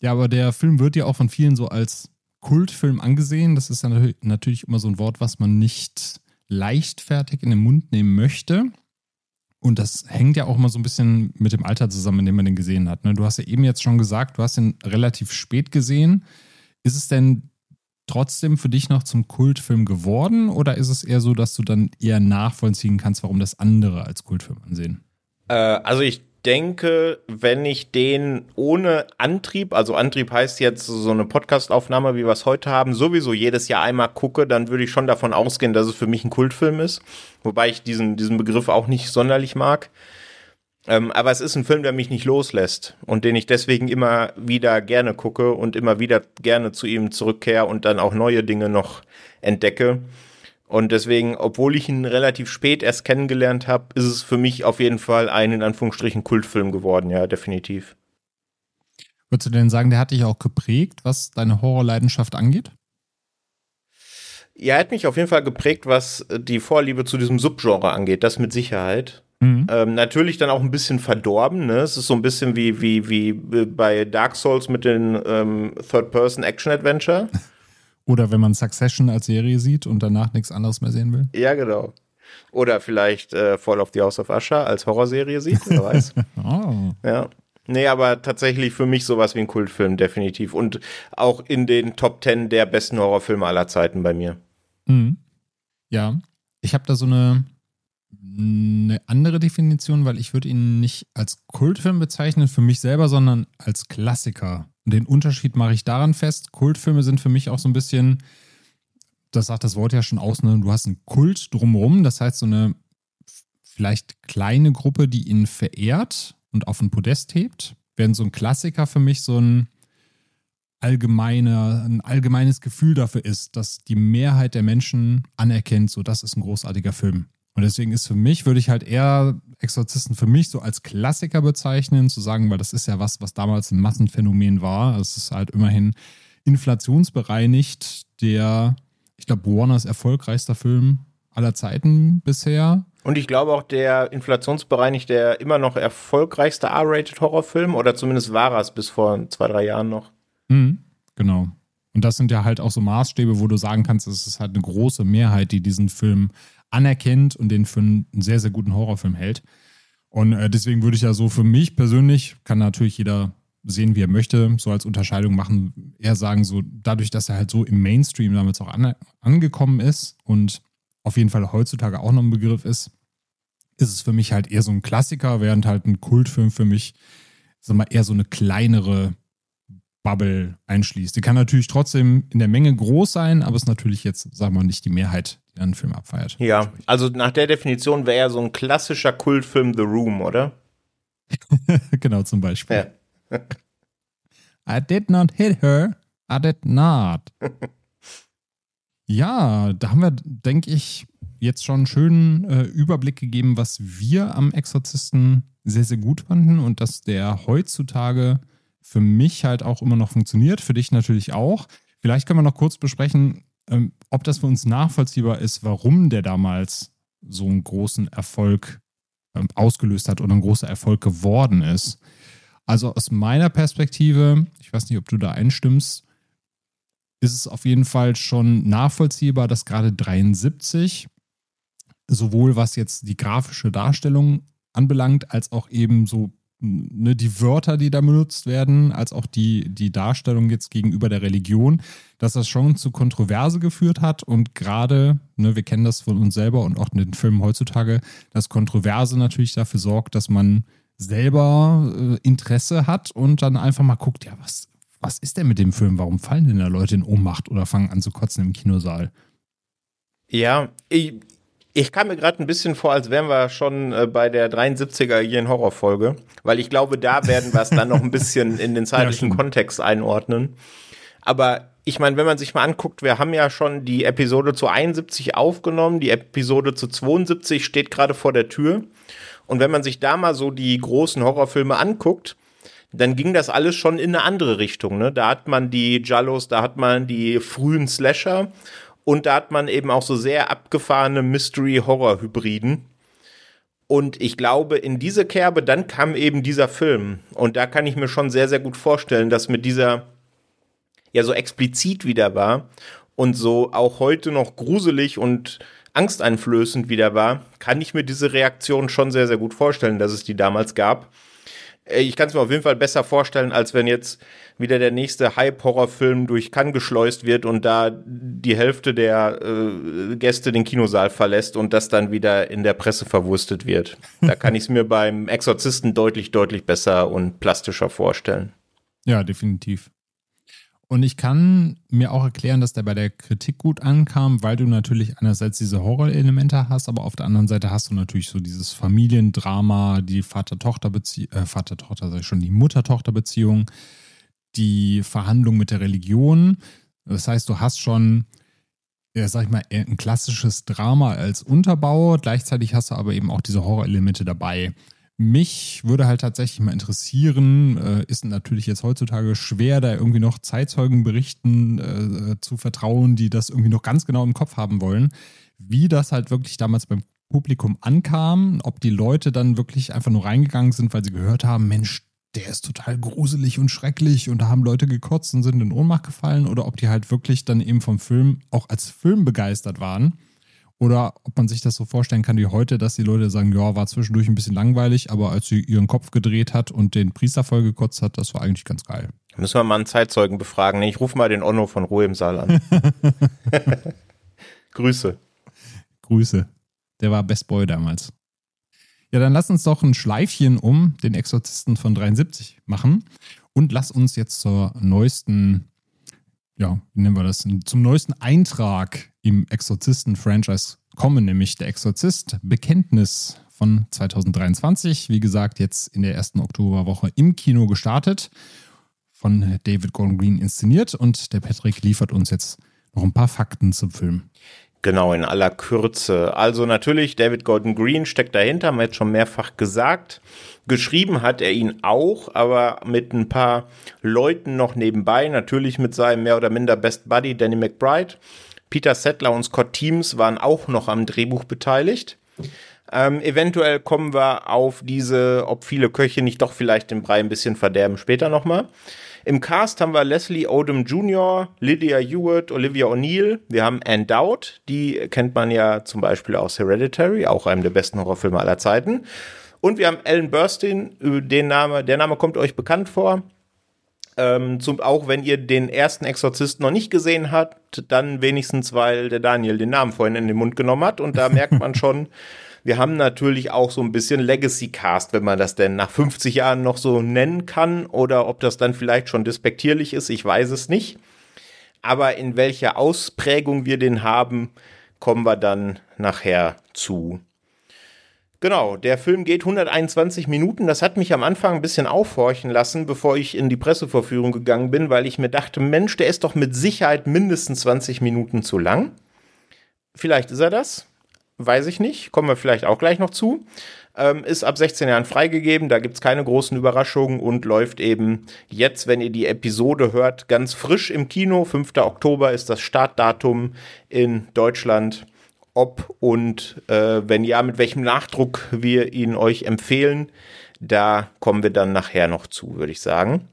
ja, aber der Film wird ja auch von vielen so als Kultfilm angesehen. Das ist ja natürlich immer so ein Wort, was man nicht leichtfertig in den Mund nehmen möchte. Und das hängt ja auch immer so ein bisschen mit dem Alter zusammen, in dem man den gesehen hat. Ne? Du hast ja eben jetzt schon gesagt, du hast ihn relativ spät gesehen. Ist es denn trotzdem für dich noch zum Kultfilm geworden oder ist es eher so, dass du dann eher nachvollziehen kannst, warum das andere als Kultfilm ansehen? Äh, also ich denke, wenn ich den ohne Antrieb, also Antrieb heißt jetzt so eine Podcastaufnahme, wie wir es heute haben, sowieso jedes Jahr einmal gucke, dann würde ich schon davon ausgehen, dass es für mich ein Kultfilm ist. Wobei ich diesen, diesen Begriff auch nicht sonderlich mag. Ähm, aber es ist ein Film, der mich nicht loslässt und den ich deswegen immer wieder gerne gucke und immer wieder gerne zu ihm zurückkehre und dann auch neue Dinge noch entdecke. Und deswegen, obwohl ich ihn relativ spät erst kennengelernt habe, ist es für mich auf jeden Fall ein in Anführungsstrichen Kultfilm geworden, ja, definitiv. Würdest du denn sagen, der hat dich auch geprägt, was deine Horrorleidenschaft angeht? Ja, er hat mich auf jeden Fall geprägt, was die Vorliebe zu diesem Subgenre angeht, das mit Sicherheit. Mhm. Ähm, natürlich dann auch ein bisschen verdorben, ne? Es ist so ein bisschen wie, wie, wie bei Dark Souls mit den ähm, Third-Person-Action-Adventure. (laughs) Oder wenn man Succession als Serie sieht und danach nichts anderes mehr sehen will. Ja, genau. Oder vielleicht äh, Fall of the House of Usher als Horrorserie sieht, wer weiß. (laughs) oh. Ja. Nee, aber tatsächlich für mich sowas wie ein Kultfilm, definitiv. Und auch in den Top Ten der besten Horrorfilme aller Zeiten bei mir. Mhm. Ja, ich habe da so eine, eine andere Definition, weil ich würde ihn nicht als Kultfilm bezeichnen für mich selber, sondern als Klassiker. Und den Unterschied mache ich daran fest. Kultfilme sind für mich auch so ein bisschen, das sagt das Wort ja schon aus, ne? du hast einen Kult drumherum, das heißt so eine vielleicht kleine Gruppe, die ihn verehrt und auf ein Podest hebt, während so ein Klassiker für mich so ein allgemeiner, ein allgemeines Gefühl dafür ist, dass die Mehrheit der Menschen anerkennt, so das ist ein großartiger Film. Und deswegen ist für mich, würde ich halt eher Exorzisten für mich so als Klassiker bezeichnen, zu sagen, weil das ist ja was, was damals ein Massenphänomen war. Es ist halt immerhin inflationsbereinigt der, ich glaube, Warners erfolgreichster Film aller Zeiten bisher. Und ich glaube auch der inflationsbereinigt der immer noch erfolgreichste R-rated Horrorfilm oder zumindest war es bis vor zwei, drei Jahren noch. Mhm, genau. Und das sind ja halt auch so Maßstäbe, wo du sagen kannst, es ist halt eine große Mehrheit, die diesen Film anerkennt und den für einen sehr, sehr guten Horrorfilm hält. Und äh, deswegen würde ich ja so für mich persönlich, kann natürlich jeder sehen, wie er möchte, so als Unterscheidung machen, eher sagen, so dadurch, dass er halt so im Mainstream damals auch an, angekommen ist und auf jeden Fall heutzutage auch noch ein Begriff ist, ist es für mich halt eher so ein Klassiker, während halt ein Kultfilm für mich, sag mal, eher so eine kleinere Bubble einschließt. Die kann natürlich trotzdem in der Menge groß sein, aber ist natürlich jetzt, sagen wir mal, nicht die Mehrheit, die einen Film abfeiert. Ja, also nach der Definition wäre ja so ein klassischer Kultfilm The Room, oder? (laughs) genau, zum Beispiel. Ja. (laughs) I did not hit her. I did not. (laughs) ja, da haben wir, denke ich, jetzt schon einen schönen äh, Überblick gegeben, was wir am Exorzisten sehr, sehr gut fanden und dass der heutzutage für mich halt auch immer noch funktioniert, für dich natürlich auch. Vielleicht können wir noch kurz besprechen, ähm, ob das für uns nachvollziehbar ist, warum der damals so einen großen Erfolg ähm, ausgelöst hat oder ein großer Erfolg geworden ist. Also aus meiner Perspektive, ich weiß nicht, ob du da einstimmst, ist es auf jeden Fall schon nachvollziehbar, dass gerade 73 sowohl was jetzt die grafische Darstellung anbelangt, als auch eben so ne, die Wörter, die da benutzt werden, als auch die, die Darstellung jetzt gegenüber der Religion, dass das schon zu Kontroverse geführt hat und gerade, ne, wir kennen das von uns selber und auch in den Filmen heutzutage, dass Kontroverse natürlich dafür sorgt, dass man selber äh, Interesse hat und dann einfach mal guckt, ja, was, was ist denn mit dem Film? Warum fallen denn da Leute in Ohnmacht oder fangen an zu kotzen im Kinosaal? Ja, ich, ich kam mir gerade ein bisschen vor, als wären wir schon äh, bei der 73er hier in Horrorfolge, weil ich glaube, da werden wir es dann noch ein bisschen in den (laughs) zeitlichen ja, Kontext einordnen. Aber ich meine, wenn man sich mal anguckt, wir haben ja schon die Episode zu 71 aufgenommen, die Episode zu 72 steht gerade vor der Tür. Und wenn man sich da mal so die großen Horrorfilme anguckt, dann ging das alles schon in eine andere Richtung. Ne? Da hat man die Jallos, da hat man die frühen Slasher und da hat man eben auch so sehr abgefahrene Mystery-Horror-Hybriden. Und ich glaube, in diese Kerbe, dann kam eben dieser Film. Und da kann ich mir schon sehr, sehr gut vorstellen, dass mit dieser ja so explizit wieder war und so auch heute noch gruselig und angsteinflößend wieder war, kann ich mir diese Reaktion schon sehr, sehr gut vorstellen, dass es die damals gab. Ich kann es mir auf jeden Fall besser vorstellen, als wenn jetzt wieder der nächste Hype-Horrorfilm durch Cannes geschleust wird und da die Hälfte der äh, Gäste den Kinosaal verlässt und das dann wieder in der Presse verwurstet wird. Da kann ich es mir beim Exorzisten deutlich, deutlich besser und plastischer vorstellen. Ja, definitiv. Und ich kann mir auch erklären, dass der bei der Kritik gut ankam, weil du natürlich einerseits diese Horrorelemente hast, aber auf der anderen Seite hast du natürlich so dieses Familiendrama, die Vater-Tochter-Beziehung, äh, Vater-Tochter, sag ich schon, die Mutter-Tochter-Beziehung, die Verhandlung mit der Religion. Das heißt, du hast schon, ja, sag ich mal, ein klassisches Drama als Unterbau. Gleichzeitig hast du aber eben auch diese Horrorelemente dabei. Mich würde halt tatsächlich mal interessieren, äh, ist natürlich jetzt heutzutage schwer, da irgendwie noch Zeitzeugenberichten äh, zu vertrauen, die das irgendwie noch ganz genau im Kopf haben wollen, wie das halt wirklich damals beim Publikum ankam, ob die Leute dann wirklich einfach nur reingegangen sind, weil sie gehört haben, Mensch, der ist total gruselig und schrecklich und da haben Leute gekotzt und sind in Ohnmacht gefallen oder ob die halt wirklich dann eben vom Film auch als Film begeistert waren oder ob man sich das so vorstellen kann wie heute, dass die Leute sagen, ja, war zwischendurch ein bisschen langweilig, aber als sie ihren Kopf gedreht hat und den Priester vollgekotzt hat, das war eigentlich ganz geil. Müssen wir mal einen Zeitzeugen befragen. Ich rufe mal den Onno von Ruhe im Saal an. (laughs) Grüße. Grüße. Der war Best Boy damals. Ja, dann lass uns doch ein Schleifchen um den Exorzisten von 73 machen und lass uns jetzt zur neuesten, ja, wie nennen wir das, zum neuesten Eintrag im Exorzisten-Franchise kommen, nämlich der Exorzist Bekenntnis von 2023. Wie gesagt, jetzt in der ersten Oktoberwoche im Kino gestartet, von David Gordon Green inszeniert und der Patrick liefert uns jetzt noch ein paar Fakten zum Film. Genau, in aller Kürze. Also natürlich, David Gordon Green steckt dahinter, haben wir jetzt schon mehrfach gesagt. Geschrieben hat er ihn auch, aber mit ein paar Leuten noch nebenbei, natürlich mit seinem mehr oder minder Best Buddy Danny McBride. Peter Settler und Scott Teams waren auch noch am Drehbuch beteiligt. Ähm, eventuell kommen wir auf diese, ob viele Köche nicht doch vielleicht den Brei ein bisschen verderben, später nochmal. Im Cast haben wir Leslie Odom Jr., Lydia Hewitt, Olivia O'Neill. Wir haben Anne Dowd, die kennt man ja zum Beispiel aus Hereditary, auch einem der besten Horrorfilme aller Zeiten. Und wir haben Ellen Burstyn, den Name, der Name kommt euch bekannt vor. Ähm, zum, auch wenn ihr den ersten Exorzisten noch nicht gesehen habt, dann wenigstens, weil der Daniel den Namen vorhin in den Mund genommen hat. Und da merkt man (laughs) schon, wir haben natürlich auch so ein bisschen Legacy Cast, wenn man das denn nach 50 Jahren noch so nennen kann. Oder ob das dann vielleicht schon despektierlich ist, ich weiß es nicht. Aber in welcher Ausprägung wir den haben, kommen wir dann nachher zu. Genau, der Film geht 121 Minuten. Das hat mich am Anfang ein bisschen aufhorchen lassen, bevor ich in die Pressevorführung gegangen bin, weil ich mir dachte, Mensch, der ist doch mit Sicherheit mindestens 20 Minuten zu lang. Vielleicht ist er das. Weiß ich nicht. Kommen wir vielleicht auch gleich noch zu. Ähm, ist ab 16 Jahren freigegeben. Da gibt's keine großen Überraschungen und läuft eben jetzt, wenn ihr die Episode hört, ganz frisch im Kino. 5. Oktober ist das Startdatum in Deutschland ob und äh, wenn ja, mit welchem Nachdruck wir ihn euch empfehlen. Da kommen wir dann nachher noch zu, würde ich sagen.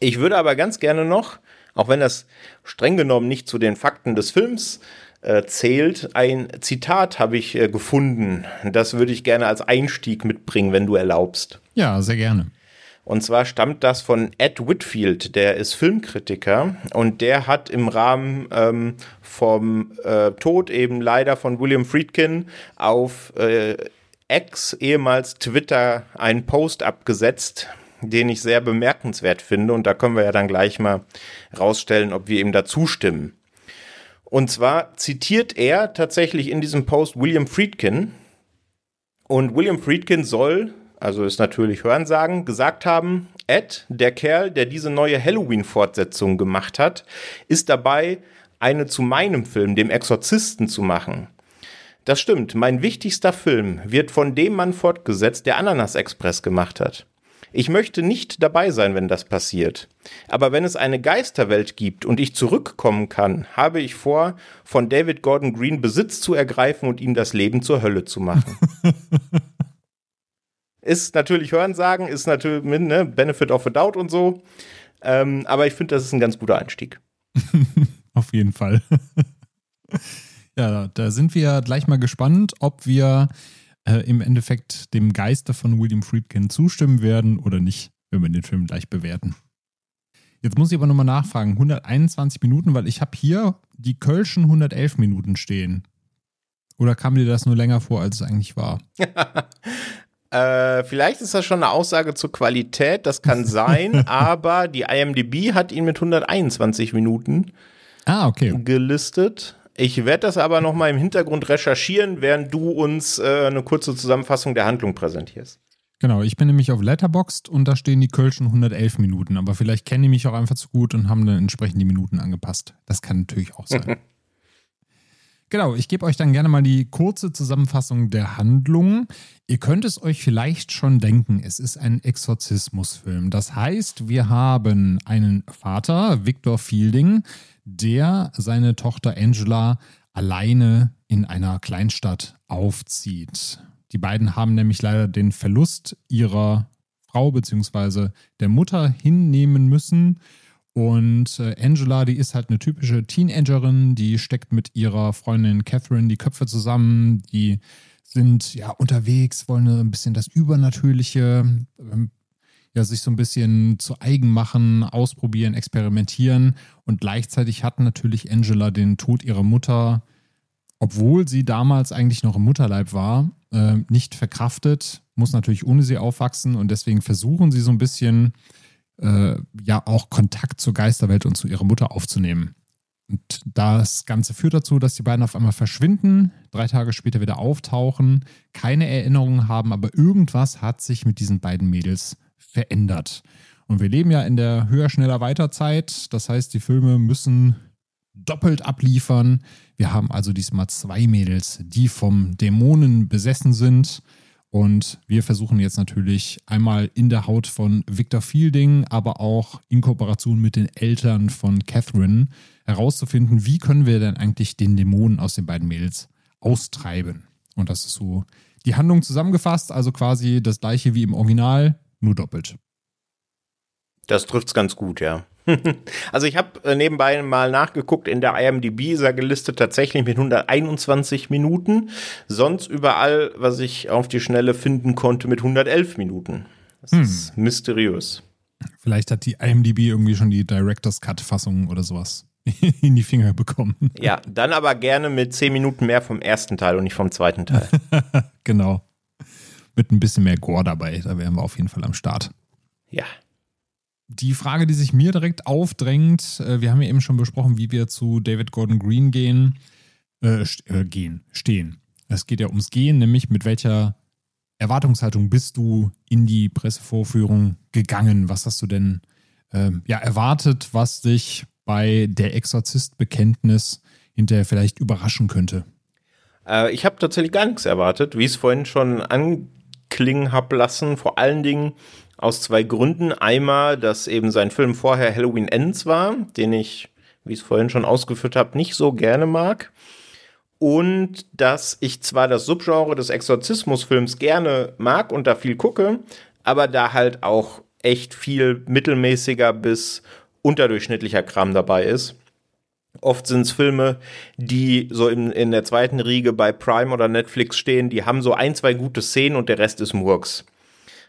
Ich würde aber ganz gerne noch, auch wenn das streng genommen nicht zu den Fakten des Films äh, zählt. Ein Zitat habe ich äh, gefunden. Das würde ich gerne als Einstieg mitbringen, wenn du erlaubst. Ja, sehr gerne. Und zwar stammt das von Ed Whitfield, der ist Filmkritiker und der hat im Rahmen ähm, vom äh, Tod eben leider von William Friedkin auf äh, X, ehemals Twitter, einen Post abgesetzt, den ich sehr bemerkenswert finde. Und da können wir ja dann gleich mal rausstellen, ob wir ihm da zustimmen. Und zwar zitiert er tatsächlich in diesem Post William Friedkin. Und William Friedkin soll, also ist natürlich Hörensagen, gesagt haben, Ed, der Kerl, der diese neue Halloween-Fortsetzung gemacht hat, ist dabei, eine zu meinem Film, dem Exorzisten, zu machen. Das stimmt, mein wichtigster Film wird von dem Mann fortgesetzt, der Ananas Express gemacht hat. Ich möchte nicht dabei sein, wenn das passiert. Aber wenn es eine Geisterwelt gibt und ich zurückkommen kann, habe ich vor, von David Gordon Green Besitz zu ergreifen und ihm das Leben zur Hölle zu machen. (laughs) ist natürlich Hörensagen, ist natürlich ne, Benefit of a Doubt und so. Ähm, aber ich finde, das ist ein ganz guter Einstieg. (laughs) Auf jeden Fall. (laughs) ja, da sind wir gleich mal gespannt, ob wir äh, im Endeffekt dem Geiste von William Friedkin zustimmen werden oder nicht, wenn wir den Film gleich bewerten. Jetzt muss ich aber nochmal nachfragen, 121 Minuten, weil ich habe hier die Kölschen 111 Minuten stehen. Oder kam dir das nur länger vor, als es eigentlich war? (laughs) äh, vielleicht ist das schon eine Aussage zur Qualität, das kann (laughs) sein, aber die IMDb hat ihn mit 121 Minuten ah, okay. gelistet. Ich werde das aber noch mal im Hintergrund recherchieren, während du uns äh, eine kurze Zusammenfassung der Handlung präsentierst. Genau, ich bin nämlich auf Letterboxd und da stehen die Kölschen 111 Minuten, aber vielleicht kennen die mich auch einfach zu gut und haben dann entsprechend die Minuten angepasst. Das kann natürlich auch sein. (laughs) genau, ich gebe euch dann gerne mal die kurze Zusammenfassung der Handlung. Ihr könnt es euch vielleicht schon denken, es ist ein Exorzismusfilm. Das heißt, wir haben einen Vater, Victor Fielding, der seine Tochter Angela alleine in einer Kleinstadt aufzieht. Die beiden haben nämlich leider den Verlust ihrer Frau bzw. der Mutter hinnehmen müssen. Und äh, Angela, die ist halt eine typische Teenagerin, die steckt mit ihrer Freundin Catherine die Köpfe zusammen, die sind ja unterwegs, wollen ein bisschen das Übernatürliche ähm, ja, sich so ein bisschen zu eigen machen, ausprobieren, experimentieren. Und gleichzeitig hat natürlich Angela den Tod ihrer Mutter, obwohl sie damals eigentlich noch im Mutterleib war, äh, nicht verkraftet, muss natürlich ohne sie aufwachsen und deswegen versuchen sie so ein bisschen äh, ja auch Kontakt zur Geisterwelt und zu ihrer Mutter aufzunehmen. Und das Ganze führt dazu, dass die beiden auf einmal verschwinden, drei Tage später wieder auftauchen, keine Erinnerungen haben, aber irgendwas hat sich mit diesen beiden Mädels verändert. Und wir leben ja in der höher, schneller, weiter Zeit. Das heißt, die Filme müssen doppelt abliefern. Wir haben also diesmal zwei Mädels, die vom Dämonen besessen sind. Und wir versuchen jetzt natürlich einmal in der Haut von Victor Fielding, aber auch in Kooperation mit den Eltern von Catherine herauszufinden, wie können wir denn eigentlich den Dämonen aus den beiden Mädels austreiben. Und das ist so die Handlung zusammengefasst, also quasi das gleiche wie im Original, nur doppelt. Das trifft's ganz gut, ja. (laughs) also ich habe äh, nebenbei mal nachgeguckt, in der IMDb ist er gelistet tatsächlich mit 121 Minuten, sonst überall, was ich auf die Schnelle finden konnte, mit 111 Minuten. Das hm. ist mysteriös. Vielleicht hat die IMDb irgendwie schon die Director's Cut Fassung oder sowas (laughs) in die Finger bekommen. Ja, dann aber gerne mit 10 Minuten mehr vom ersten Teil und nicht vom zweiten Teil. (laughs) genau mit ein bisschen mehr Gore dabei. Da wären wir auf jeden Fall am Start. Ja. Die Frage, die sich mir direkt aufdrängt, äh, wir haben ja eben schon besprochen, wie wir zu David Gordon Green gehen, äh, äh, gehen, stehen. Es geht ja ums Gehen, nämlich mit welcher Erwartungshaltung bist du in die Pressevorführung gegangen? Was hast du denn äh, ja, erwartet, was dich bei der Exorzist-Bekenntnis hinterher vielleicht überraschen könnte? Äh, ich habe tatsächlich gar nichts erwartet, wie es vorhin schon an klingen habe lassen. Vor allen Dingen aus zwei Gründen. Einmal, dass eben sein Film vorher Halloween Ends war, den ich, wie ich es vorhin schon ausgeführt habe, nicht so gerne mag. Und dass ich zwar das Subgenre des Exorzismusfilms gerne mag und da viel gucke, aber da halt auch echt viel mittelmäßiger bis unterdurchschnittlicher Kram dabei ist. Oft sind es Filme, die so in, in der zweiten Riege bei Prime oder Netflix stehen, die haben so ein, zwei gute Szenen und der Rest ist Murks.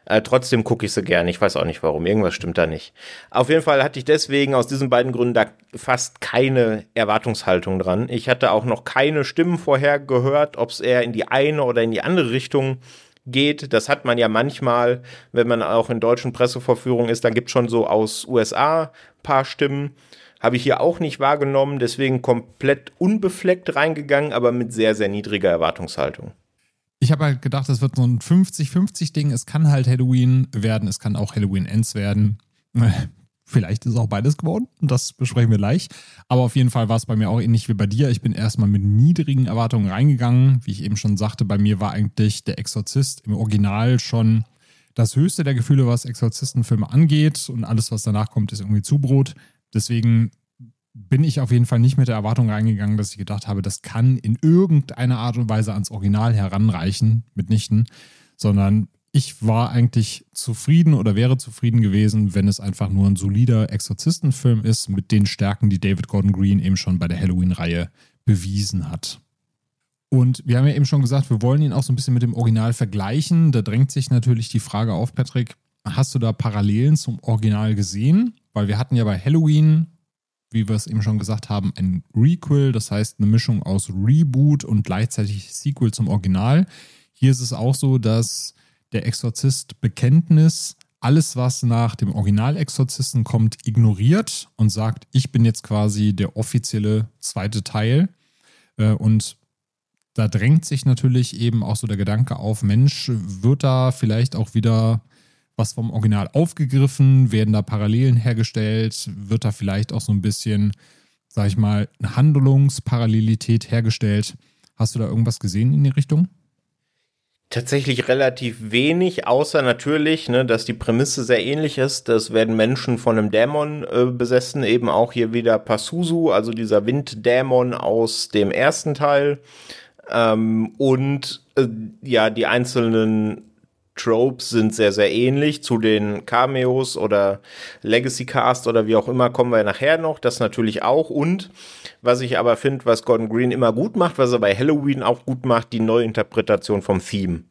Äh, trotzdem gucke ich sie gerne. Ich weiß auch nicht warum. Irgendwas stimmt da nicht. Auf jeden Fall hatte ich deswegen aus diesen beiden Gründen da fast keine Erwartungshaltung dran. Ich hatte auch noch keine Stimmen vorher gehört, ob es eher in die eine oder in die andere Richtung geht. Das hat man ja manchmal, wenn man auch in deutschen Pressevorführungen ist, dann gibt es schon so aus USA paar Stimmen. Habe ich hier auch nicht wahrgenommen, deswegen komplett unbefleckt reingegangen, aber mit sehr, sehr niedriger Erwartungshaltung. Ich habe halt gedacht, es wird so ein 50-50-Ding. Es kann halt Halloween werden, es kann auch Halloween Ends werden. (laughs) Vielleicht ist auch beides geworden. Das besprechen wir gleich. Aber auf jeden Fall war es bei mir auch ähnlich wie bei dir. Ich bin erstmal mit niedrigen Erwartungen reingegangen. Wie ich eben schon sagte, bei mir war eigentlich der Exorzist im Original schon das höchste der Gefühle, was Exorzistenfilme angeht. Und alles, was danach kommt, ist irgendwie Zubrot. Deswegen bin ich auf jeden Fall nicht mit der Erwartung reingegangen, dass ich gedacht habe, das kann in irgendeiner Art und Weise ans Original heranreichen, mitnichten, sondern ich war eigentlich zufrieden oder wäre zufrieden gewesen, wenn es einfach nur ein solider Exorzistenfilm ist mit den Stärken, die David Gordon Green eben schon bei der Halloween-Reihe bewiesen hat. Und wir haben ja eben schon gesagt, wir wollen ihn auch so ein bisschen mit dem Original vergleichen. Da drängt sich natürlich die Frage auf, Patrick, hast du da Parallelen zum Original gesehen? Weil wir hatten ja bei Halloween wie wir es eben schon gesagt haben, ein Requel, das heißt eine Mischung aus Reboot und gleichzeitig Sequel zum Original. Hier ist es auch so, dass der Exorzist Bekenntnis alles, was nach dem Original-Exorzisten kommt, ignoriert und sagt, ich bin jetzt quasi der offizielle zweite Teil. Äh, und da drängt sich natürlich eben auch so der Gedanke auf, Mensch, wird da vielleicht auch wieder was vom Original aufgegriffen? Werden da Parallelen hergestellt? Wird da vielleicht auch so ein bisschen, sag ich mal, eine Handlungsparallelität hergestellt? Hast du da irgendwas gesehen in die Richtung? Tatsächlich relativ wenig, außer natürlich, ne, dass die Prämisse sehr ähnlich ist. Das werden Menschen von einem Dämon äh, besessen, eben auch hier wieder Pasusu, also dieser Winddämon aus dem ersten Teil. Ähm, und äh, ja, die einzelnen Tropes sind sehr, sehr ähnlich zu den Cameos oder Legacy Cast oder wie auch immer, kommen wir nachher noch. Das natürlich auch. Und was ich aber finde, was Gordon Green immer gut macht, was er bei Halloween auch gut macht, die Neuinterpretation vom Theme.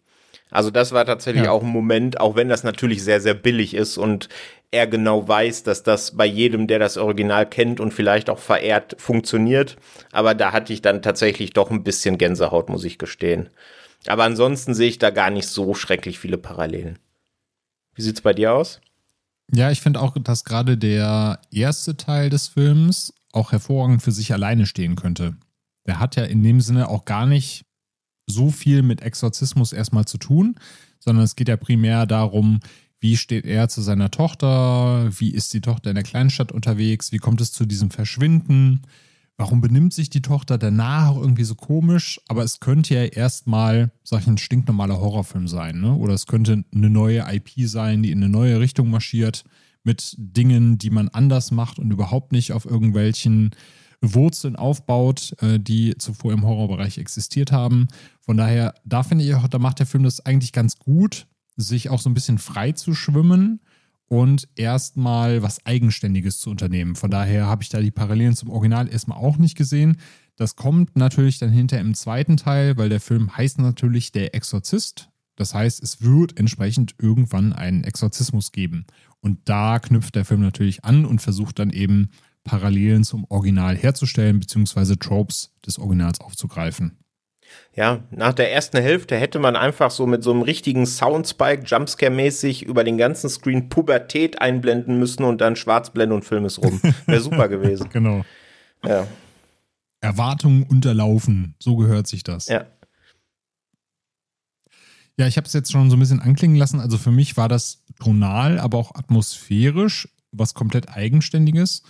Also das war tatsächlich ja. auch ein Moment, auch wenn das natürlich sehr, sehr billig ist und er genau weiß, dass das bei jedem, der das Original kennt und vielleicht auch verehrt, funktioniert. Aber da hatte ich dann tatsächlich doch ein bisschen Gänsehaut, muss ich gestehen. Aber ansonsten sehe ich da gar nicht so schrecklich viele Parallelen. Wie sieht's bei dir aus? Ja, ich finde auch, dass gerade der erste Teil des Films auch hervorragend für sich alleine stehen könnte. Der hat ja in dem Sinne auch gar nicht so viel mit Exorzismus erstmal zu tun, sondern es geht ja primär darum, wie steht er zu seiner Tochter, wie ist die Tochter in der Kleinstadt unterwegs, wie kommt es zu diesem Verschwinden, warum benimmt sich die Tochter danach irgendwie so komisch? Aber es könnte ja erstmal, sag ich, ein stinknormaler Horrorfilm sein, ne? Oder es könnte eine neue IP sein, die in eine neue Richtung marschiert, mit Dingen, die man anders macht und überhaupt nicht auf irgendwelchen Wurzeln aufbaut, äh, die zuvor im Horrorbereich existiert haben. Von daher, da finde ich da macht der Film das eigentlich ganz gut, sich auch so ein bisschen frei zu schwimmen und erstmal was Eigenständiges zu unternehmen. Von daher habe ich da die Parallelen zum Original erstmal auch nicht gesehen. Das kommt natürlich dann hinter im zweiten Teil, weil der Film heißt natürlich Der Exorzist. Das heißt, es wird entsprechend irgendwann einen Exorzismus geben. Und da knüpft der Film natürlich an und versucht dann eben Parallelen zum Original herzustellen, beziehungsweise Tropes des Originals aufzugreifen. Ja, nach der ersten Hälfte hätte man einfach so mit so einem richtigen Soundspike, Jumpscare-mäßig über den ganzen Screen Pubertät einblenden müssen und dann Schwarzblende und Film ist rum. Wäre super gewesen. (laughs) genau. Ja. Erwartungen unterlaufen, so gehört sich das. Ja. Ja, ich habe es jetzt schon so ein bisschen anklingen lassen. Also für mich war das tonal, aber auch atmosphärisch was komplett Eigenständiges.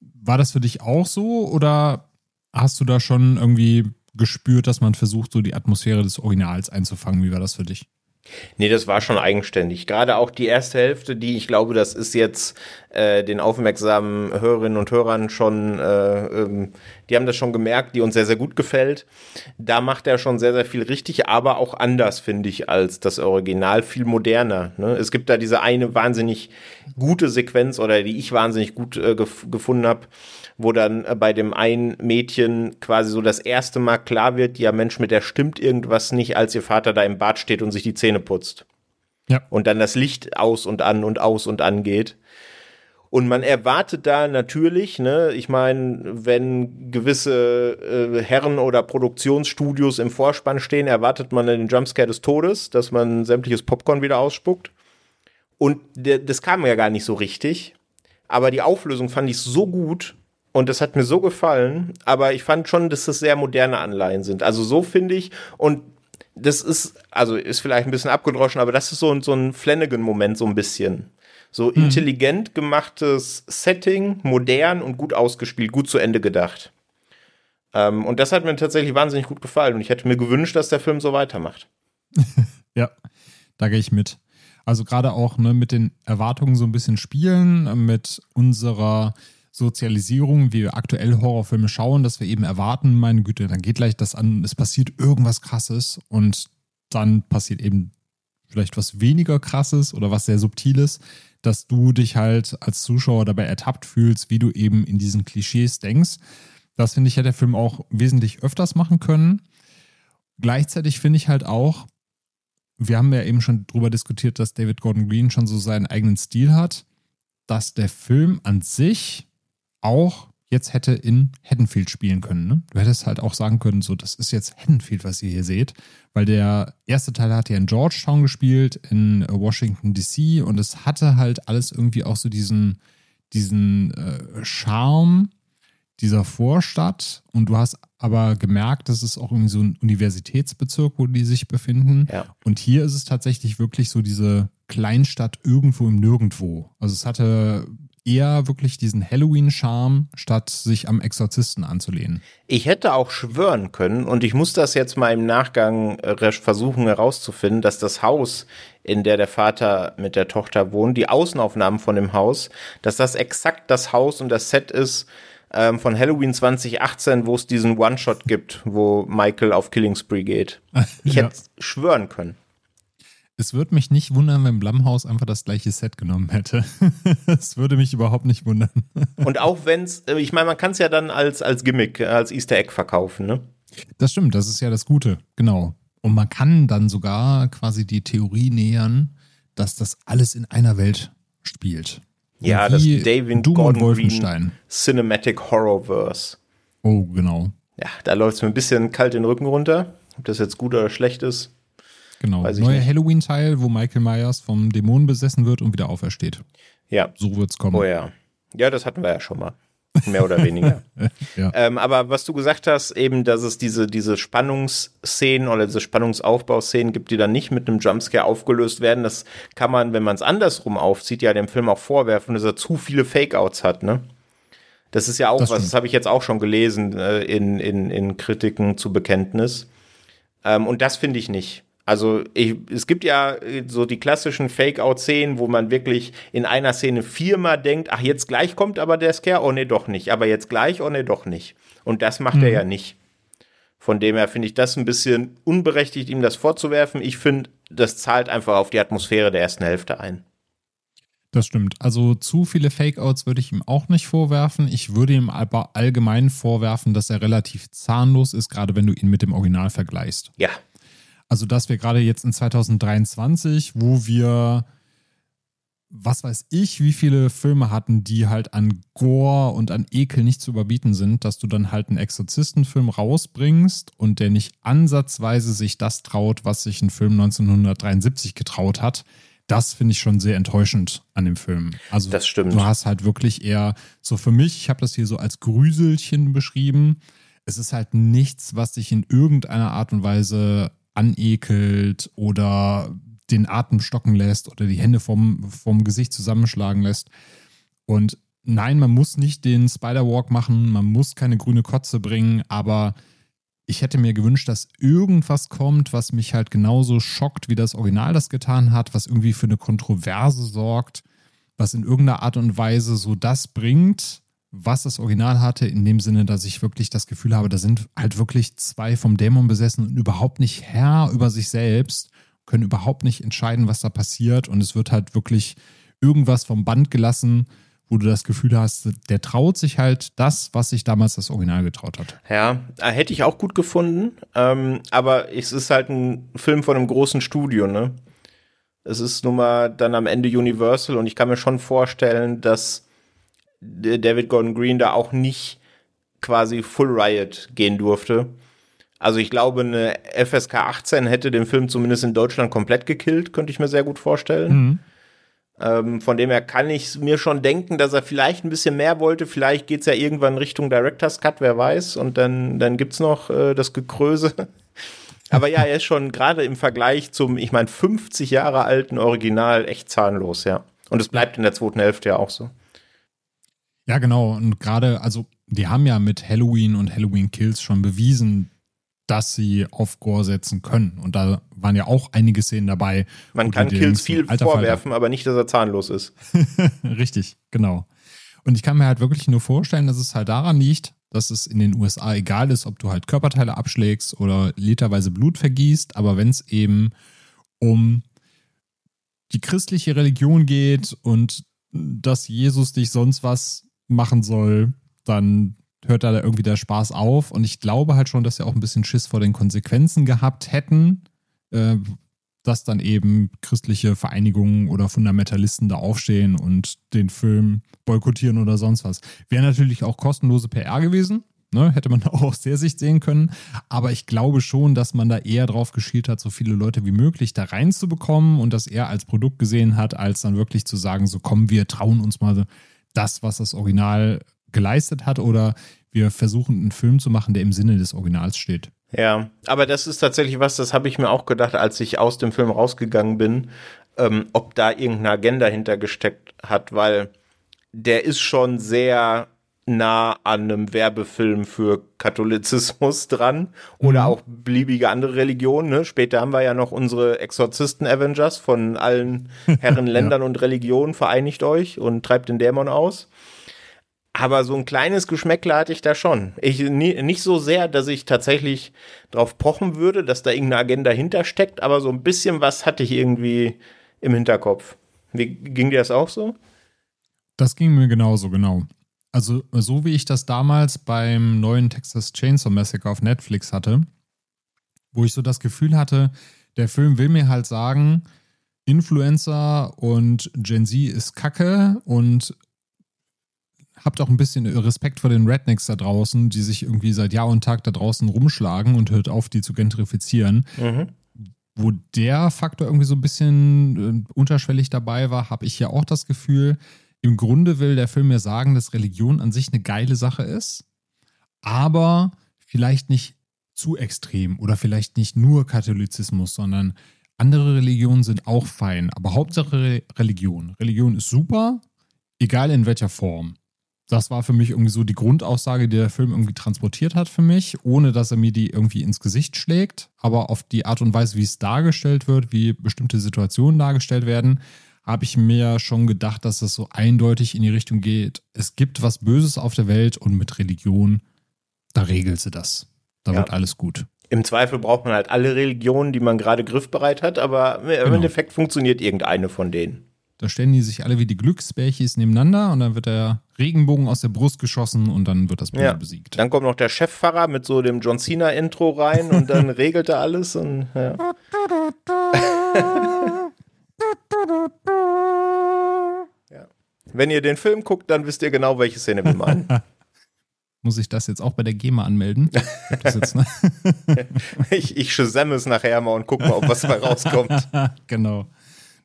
War das für dich auch so oder hast du da schon irgendwie gespürt, dass man versucht, so die Atmosphäre des Originals einzufangen. Wie war das für dich? Nee, das war schon eigenständig. Gerade auch die erste Hälfte, die ich glaube, das ist jetzt äh, den aufmerksamen Hörerinnen und Hörern schon, äh, ähm, die haben das schon gemerkt, die uns sehr, sehr gut gefällt. Da macht er schon sehr, sehr viel richtig, aber auch anders, finde ich, als das Original, viel moderner. Ne? Es gibt da diese eine wahnsinnig gute Sequenz oder die ich wahnsinnig gut äh, gef gefunden habe, wo dann äh, bei dem einen Mädchen quasi so das erste Mal klar wird, ja Mensch, mit der stimmt irgendwas nicht, als ihr Vater da im Bad steht und sich die Zähne putzt. Ja. Und dann das Licht aus und an und aus und an geht. Und man erwartet da natürlich, ne, ich meine, wenn gewisse äh, Herren oder Produktionsstudios im Vorspann stehen, erwartet man den Jumpscare des Todes, dass man sämtliches Popcorn wieder ausspuckt. Und das kam ja gar nicht so richtig. Aber die Auflösung fand ich so gut, und das hat mir so gefallen, aber ich fand schon, dass das sehr moderne Anleihen sind. Also so finde ich, und das ist, also ist vielleicht ein bisschen abgedroschen, aber das ist so, so ein Flanagan-Moment, so ein bisschen. So mhm. intelligent gemachtes Setting, modern und gut ausgespielt, gut zu Ende gedacht. Ähm, und das hat mir tatsächlich wahnsinnig gut gefallen und ich hätte mir gewünscht, dass der Film so weitermacht. (laughs) ja, da gehe ich mit. Also gerade auch ne, mit den Erwartungen so ein bisschen spielen, mit unserer Sozialisierung, wie wir aktuell Horrorfilme schauen, dass wir eben erwarten, meine Güte, dann geht gleich das an, es passiert irgendwas krasses und dann passiert eben vielleicht was weniger krasses oder was sehr subtiles, dass du dich halt als Zuschauer dabei ertappt fühlst, wie du eben in diesen Klischees denkst. Das finde ich, hätte der Film auch wesentlich öfters machen können. Gleichzeitig finde ich halt auch, wir haben ja eben schon drüber diskutiert, dass David Gordon Green schon so seinen eigenen Stil hat, dass der Film an sich auch jetzt hätte in Haddonfield spielen können. Ne? Du hättest halt auch sagen können, so, das ist jetzt Haddonfield, was ihr hier seht, weil der erste Teil hat ja in Georgetown gespielt, in Washington DC und es hatte halt alles irgendwie auch so diesen, diesen äh, Charme dieser Vorstadt und du hast aber gemerkt, das ist auch irgendwie so ein Universitätsbezirk, wo die sich befinden. Ja. Und hier ist es tatsächlich wirklich so diese Kleinstadt irgendwo im Nirgendwo. Also es hatte eher wirklich diesen Halloween-Charme, statt sich am Exorzisten anzulehnen. Ich hätte auch schwören können, und ich muss das jetzt mal im Nachgang äh, versuchen herauszufinden, dass das Haus, in der der Vater mit der Tochter wohnt, die Außenaufnahmen von dem Haus, dass das exakt das Haus und das Set ist ähm, von Halloween 2018, wo es diesen One-Shot gibt, wo Michael auf Killing Spree geht. Ich (laughs) ja. hätte schwören können. Es würde mich nicht wundern, wenn Blumhaus einfach das gleiche Set genommen hätte. (laughs) Es würde mich überhaupt nicht wundern. (laughs) Und auch wenn es, äh, ich meine, man kann es ja dann als, als Gimmick, als Easter Egg verkaufen, ne? Das stimmt, das ist ja das Gute, genau. Und man kann dann sogar quasi die Theorie nähern, dass das alles in einer Welt spielt. Ja, das David Doom Gordon Wolfenstein. Cinematic Horrorverse. Oh, genau. Ja, da läuft es mir ein bisschen kalt den Rücken runter. Ob das jetzt gut oder schlecht ist, Genau. Neuer Halloween-Teil, wo Michael Myers vom Dämonen besessen wird und wieder aufersteht. Ja. So wird's kommen. Oh ja. Ja, das hatten wir ja schon mal. Mehr oder weniger. (laughs) ja. ähm, aber was du gesagt hast, eben, dass es diese, diese Spannungsszenen oder diese Spannungsaufbauszenen gibt, die dann nicht mit einem Jumpscare aufgelöst werden, das kann man, wenn man es andersrum aufzieht, ja dem Film auch vorwerfen, dass er zu viele Fake-Outs hat, ne? Das ist ja auch das was, das habe ich jetzt auch schon gelesen äh, in, in, in Kritiken zu Bekenntnis. Ähm, und das finde ich nicht. Also ich, es gibt ja äh, so die klassischen Fake-Out-Szenen, wo man wirklich in einer Szene viermal denkt, ach jetzt gleich kommt aber der Scare, oh nee, doch nicht. Aber jetzt gleich, oh nee, doch nicht. Und das macht mhm. er ja nicht. Von dem her finde ich das ein bisschen unberechtigt, ihm das vorzuwerfen. Ich finde, das zahlt einfach auf die Atmosphäre der ersten Hälfte ein. Das stimmt. Also zu viele Fake-Outs würde ich ihm auch nicht vorwerfen. Ich würde ihm aber allgemein vorwerfen, dass er relativ zahnlos ist, gerade wenn du ihn mit dem Original vergleichst. Ja, also, dass wir gerade jetzt in 2023, wo wir, was weiß ich, wie viele Filme hatten, die halt an Gore und an Ekel nicht zu überbieten sind, dass du dann halt einen Exorzistenfilm rausbringst und der nicht ansatzweise sich das traut, was sich ein Film 1973 getraut hat. Das finde ich schon sehr enttäuschend an dem Film. Also das stimmt. du hast halt wirklich eher so für mich, ich habe das hier so als Grüselchen beschrieben. Es ist halt nichts, was dich in irgendeiner Art und Weise anekelt oder den Atem stocken lässt oder die Hände vom, vom Gesicht zusammenschlagen lässt. Und nein, man muss nicht den Spider-Walk machen, man muss keine grüne Kotze bringen, aber ich hätte mir gewünscht, dass irgendwas kommt, was mich halt genauso schockt, wie das Original das getan hat, was irgendwie für eine Kontroverse sorgt, was in irgendeiner Art und Weise so das bringt, was das Original hatte, in dem Sinne, dass ich wirklich das Gefühl habe, da sind halt wirklich zwei vom Dämon besessen und überhaupt nicht Herr über sich selbst, können überhaupt nicht entscheiden, was da passiert und es wird halt wirklich irgendwas vom Band gelassen, wo du das Gefühl hast, der traut sich halt das, was sich damals das Original getraut hat. Ja, äh, hätte ich auch gut gefunden, ähm, aber es ist halt ein Film von einem großen Studio, ne? Es ist nun mal dann am Ende Universal und ich kann mir schon vorstellen, dass David Gordon Green da auch nicht quasi Full Riot gehen durfte. Also ich glaube, eine FSK 18 hätte den Film zumindest in Deutschland komplett gekillt, könnte ich mir sehr gut vorstellen. Mhm. Ähm, von dem her kann ich mir schon denken, dass er vielleicht ein bisschen mehr wollte. Vielleicht geht es ja irgendwann Richtung Director's Cut, wer weiß. Und dann, dann gibt es noch äh, das Gekröse. (laughs) Aber ja, er ist schon gerade im Vergleich zum, ich meine, 50 Jahre alten Original echt zahnlos, ja. Und es bleibt in der zweiten Hälfte ja auch so. Ja, genau. Und gerade, also, die haben ja mit Halloween und Halloween Kills schon bewiesen, dass sie auf Gore setzen können. Und da waren ja auch einige Szenen dabei. Man kann Kills viel Alter, vorwerfen, Alter. aber nicht, dass er zahnlos ist. (laughs) Richtig, genau. Und ich kann mir halt wirklich nur vorstellen, dass es halt daran liegt, dass es in den USA egal ist, ob du halt Körperteile abschlägst oder literweise Blut vergießt, aber wenn es eben um die christliche Religion geht und dass Jesus dich sonst was machen soll, dann hört da irgendwie der Spaß auf. Und ich glaube halt schon, dass sie auch ein bisschen Schiss vor den Konsequenzen gehabt hätten, äh, dass dann eben christliche Vereinigungen oder Fundamentalisten da aufstehen und den Film boykottieren oder sonst was. Wäre natürlich auch kostenlose PR gewesen. Ne, hätte man (laughs) auch aus der Sicht sehen können. Aber ich glaube schon, dass man da eher drauf geschielt hat, so viele Leute wie möglich da reinzubekommen und das eher als Produkt gesehen hat, als dann wirklich zu sagen, so kommen wir trauen uns mal das, was das Original geleistet hat oder wir versuchen einen Film zu machen, der im Sinne des Originals steht. Ja, aber das ist tatsächlich was, das habe ich mir auch gedacht, als ich aus dem Film rausgegangen bin, ähm, ob da irgendeine Agenda hintergesteckt hat, weil der ist schon sehr nah an einem Werbefilm für Katholizismus dran oder mhm. auch beliebige andere Religionen. Ne? Später haben wir ja noch unsere Exorzisten-Avengers von allen (laughs) Herren, Ländern ja. und Religionen vereinigt euch und treibt den Dämon aus. Aber so ein kleines Geschmäckle hatte ich da schon. Ich, nie, nicht so sehr, dass ich tatsächlich drauf pochen würde, dass da irgendeine Agenda hintersteckt, aber so ein bisschen was hatte ich irgendwie im Hinterkopf. Wie ging dir das auch so? Das ging mir genauso, genau. Also, so wie ich das damals beim neuen Texas Chainsaw Massacre auf Netflix hatte, wo ich so das Gefühl hatte, der Film will mir halt sagen, Influencer und Gen Z ist Kacke und habt auch ein bisschen Respekt vor den Rednecks da draußen, die sich irgendwie seit Jahr und Tag da draußen rumschlagen und hört auf, die zu gentrifizieren. Mhm. Wo der Faktor irgendwie so ein bisschen äh, unterschwellig dabei war, habe ich ja auch das Gefühl, im Grunde will der Film mir sagen, dass Religion an sich eine geile Sache ist, aber vielleicht nicht zu extrem oder vielleicht nicht nur Katholizismus, sondern andere Religionen sind auch fein. Aber Hauptsache Religion. Religion ist super, egal in welcher Form das war für mich irgendwie so die Grundaussage, die der Film irgendwie transportiert hat für mich, ohne dass er mir die irgendwie ins Gesicht schlägt. Aber auf die Art und Weise, wie es dargestellt wird, wie bestimmte Situationen dargestellt werden, habe ich mir schon gedacht, dass es so eindeutig in die Richtung geht. Es gibt was Böses auf der Welt und mit Religion, da regelt sie das. Da ja. wird alles gut. Im Zweifel braucht man halt alle Religionen, die man gerade griffbereit hat, aber im genau. Endeffekt funktioniert irgendeine von denen. Da stellen die sich alle wie die Glücksbärchis nebeneinander und dann wird der Regenbogen aus der Brust geschossen und dann wird das Böse ja. besiegt. Dann kommt noch der Chefpfarrer mit so dem John Cena Intro rein und dann (laughs) regelt er alles und ja. (laughs) ja. Wenn ihr den Film guckt, dann wisst ihr genau, welche Szene wir meinen. (laughs) Muss ich das jetzt auch bei der GEMA anmelden? Jetzt, ne? (laughs) ich, ich es nachher mal und guck mal, ob was dabei rauskommt. (laughs) genau.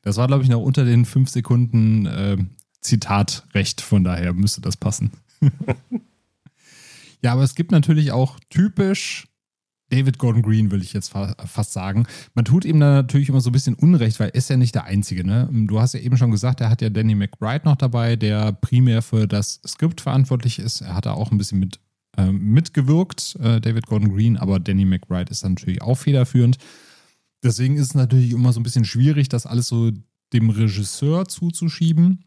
Das war, glaube ich, noch unter den fünf Sekunden äh, Zitatrecht, von daher müsste das passen. ja, aber es gibt natürlich auch typisch David Gordon Green, will ich jetzt fa fast sagen. Man tut ihm da natürlich immer so ein bisschen Unrecht, weil er ist ja nicht der Einzige. Ne? Du hast ja eben schon gesagt, er hat ja Danny McBride noch dabei, der primär für das Skript verantwortlich ist. Er hat da auch ein bisschen mit äh, mitgewirkt, äh, David Gordon Green, aber Danny McBride ist natürlich auch federführend. Deswegen ist es natürlich immer so ein bisschen schwierig, das alles so dem Regisseur zuzuschieben.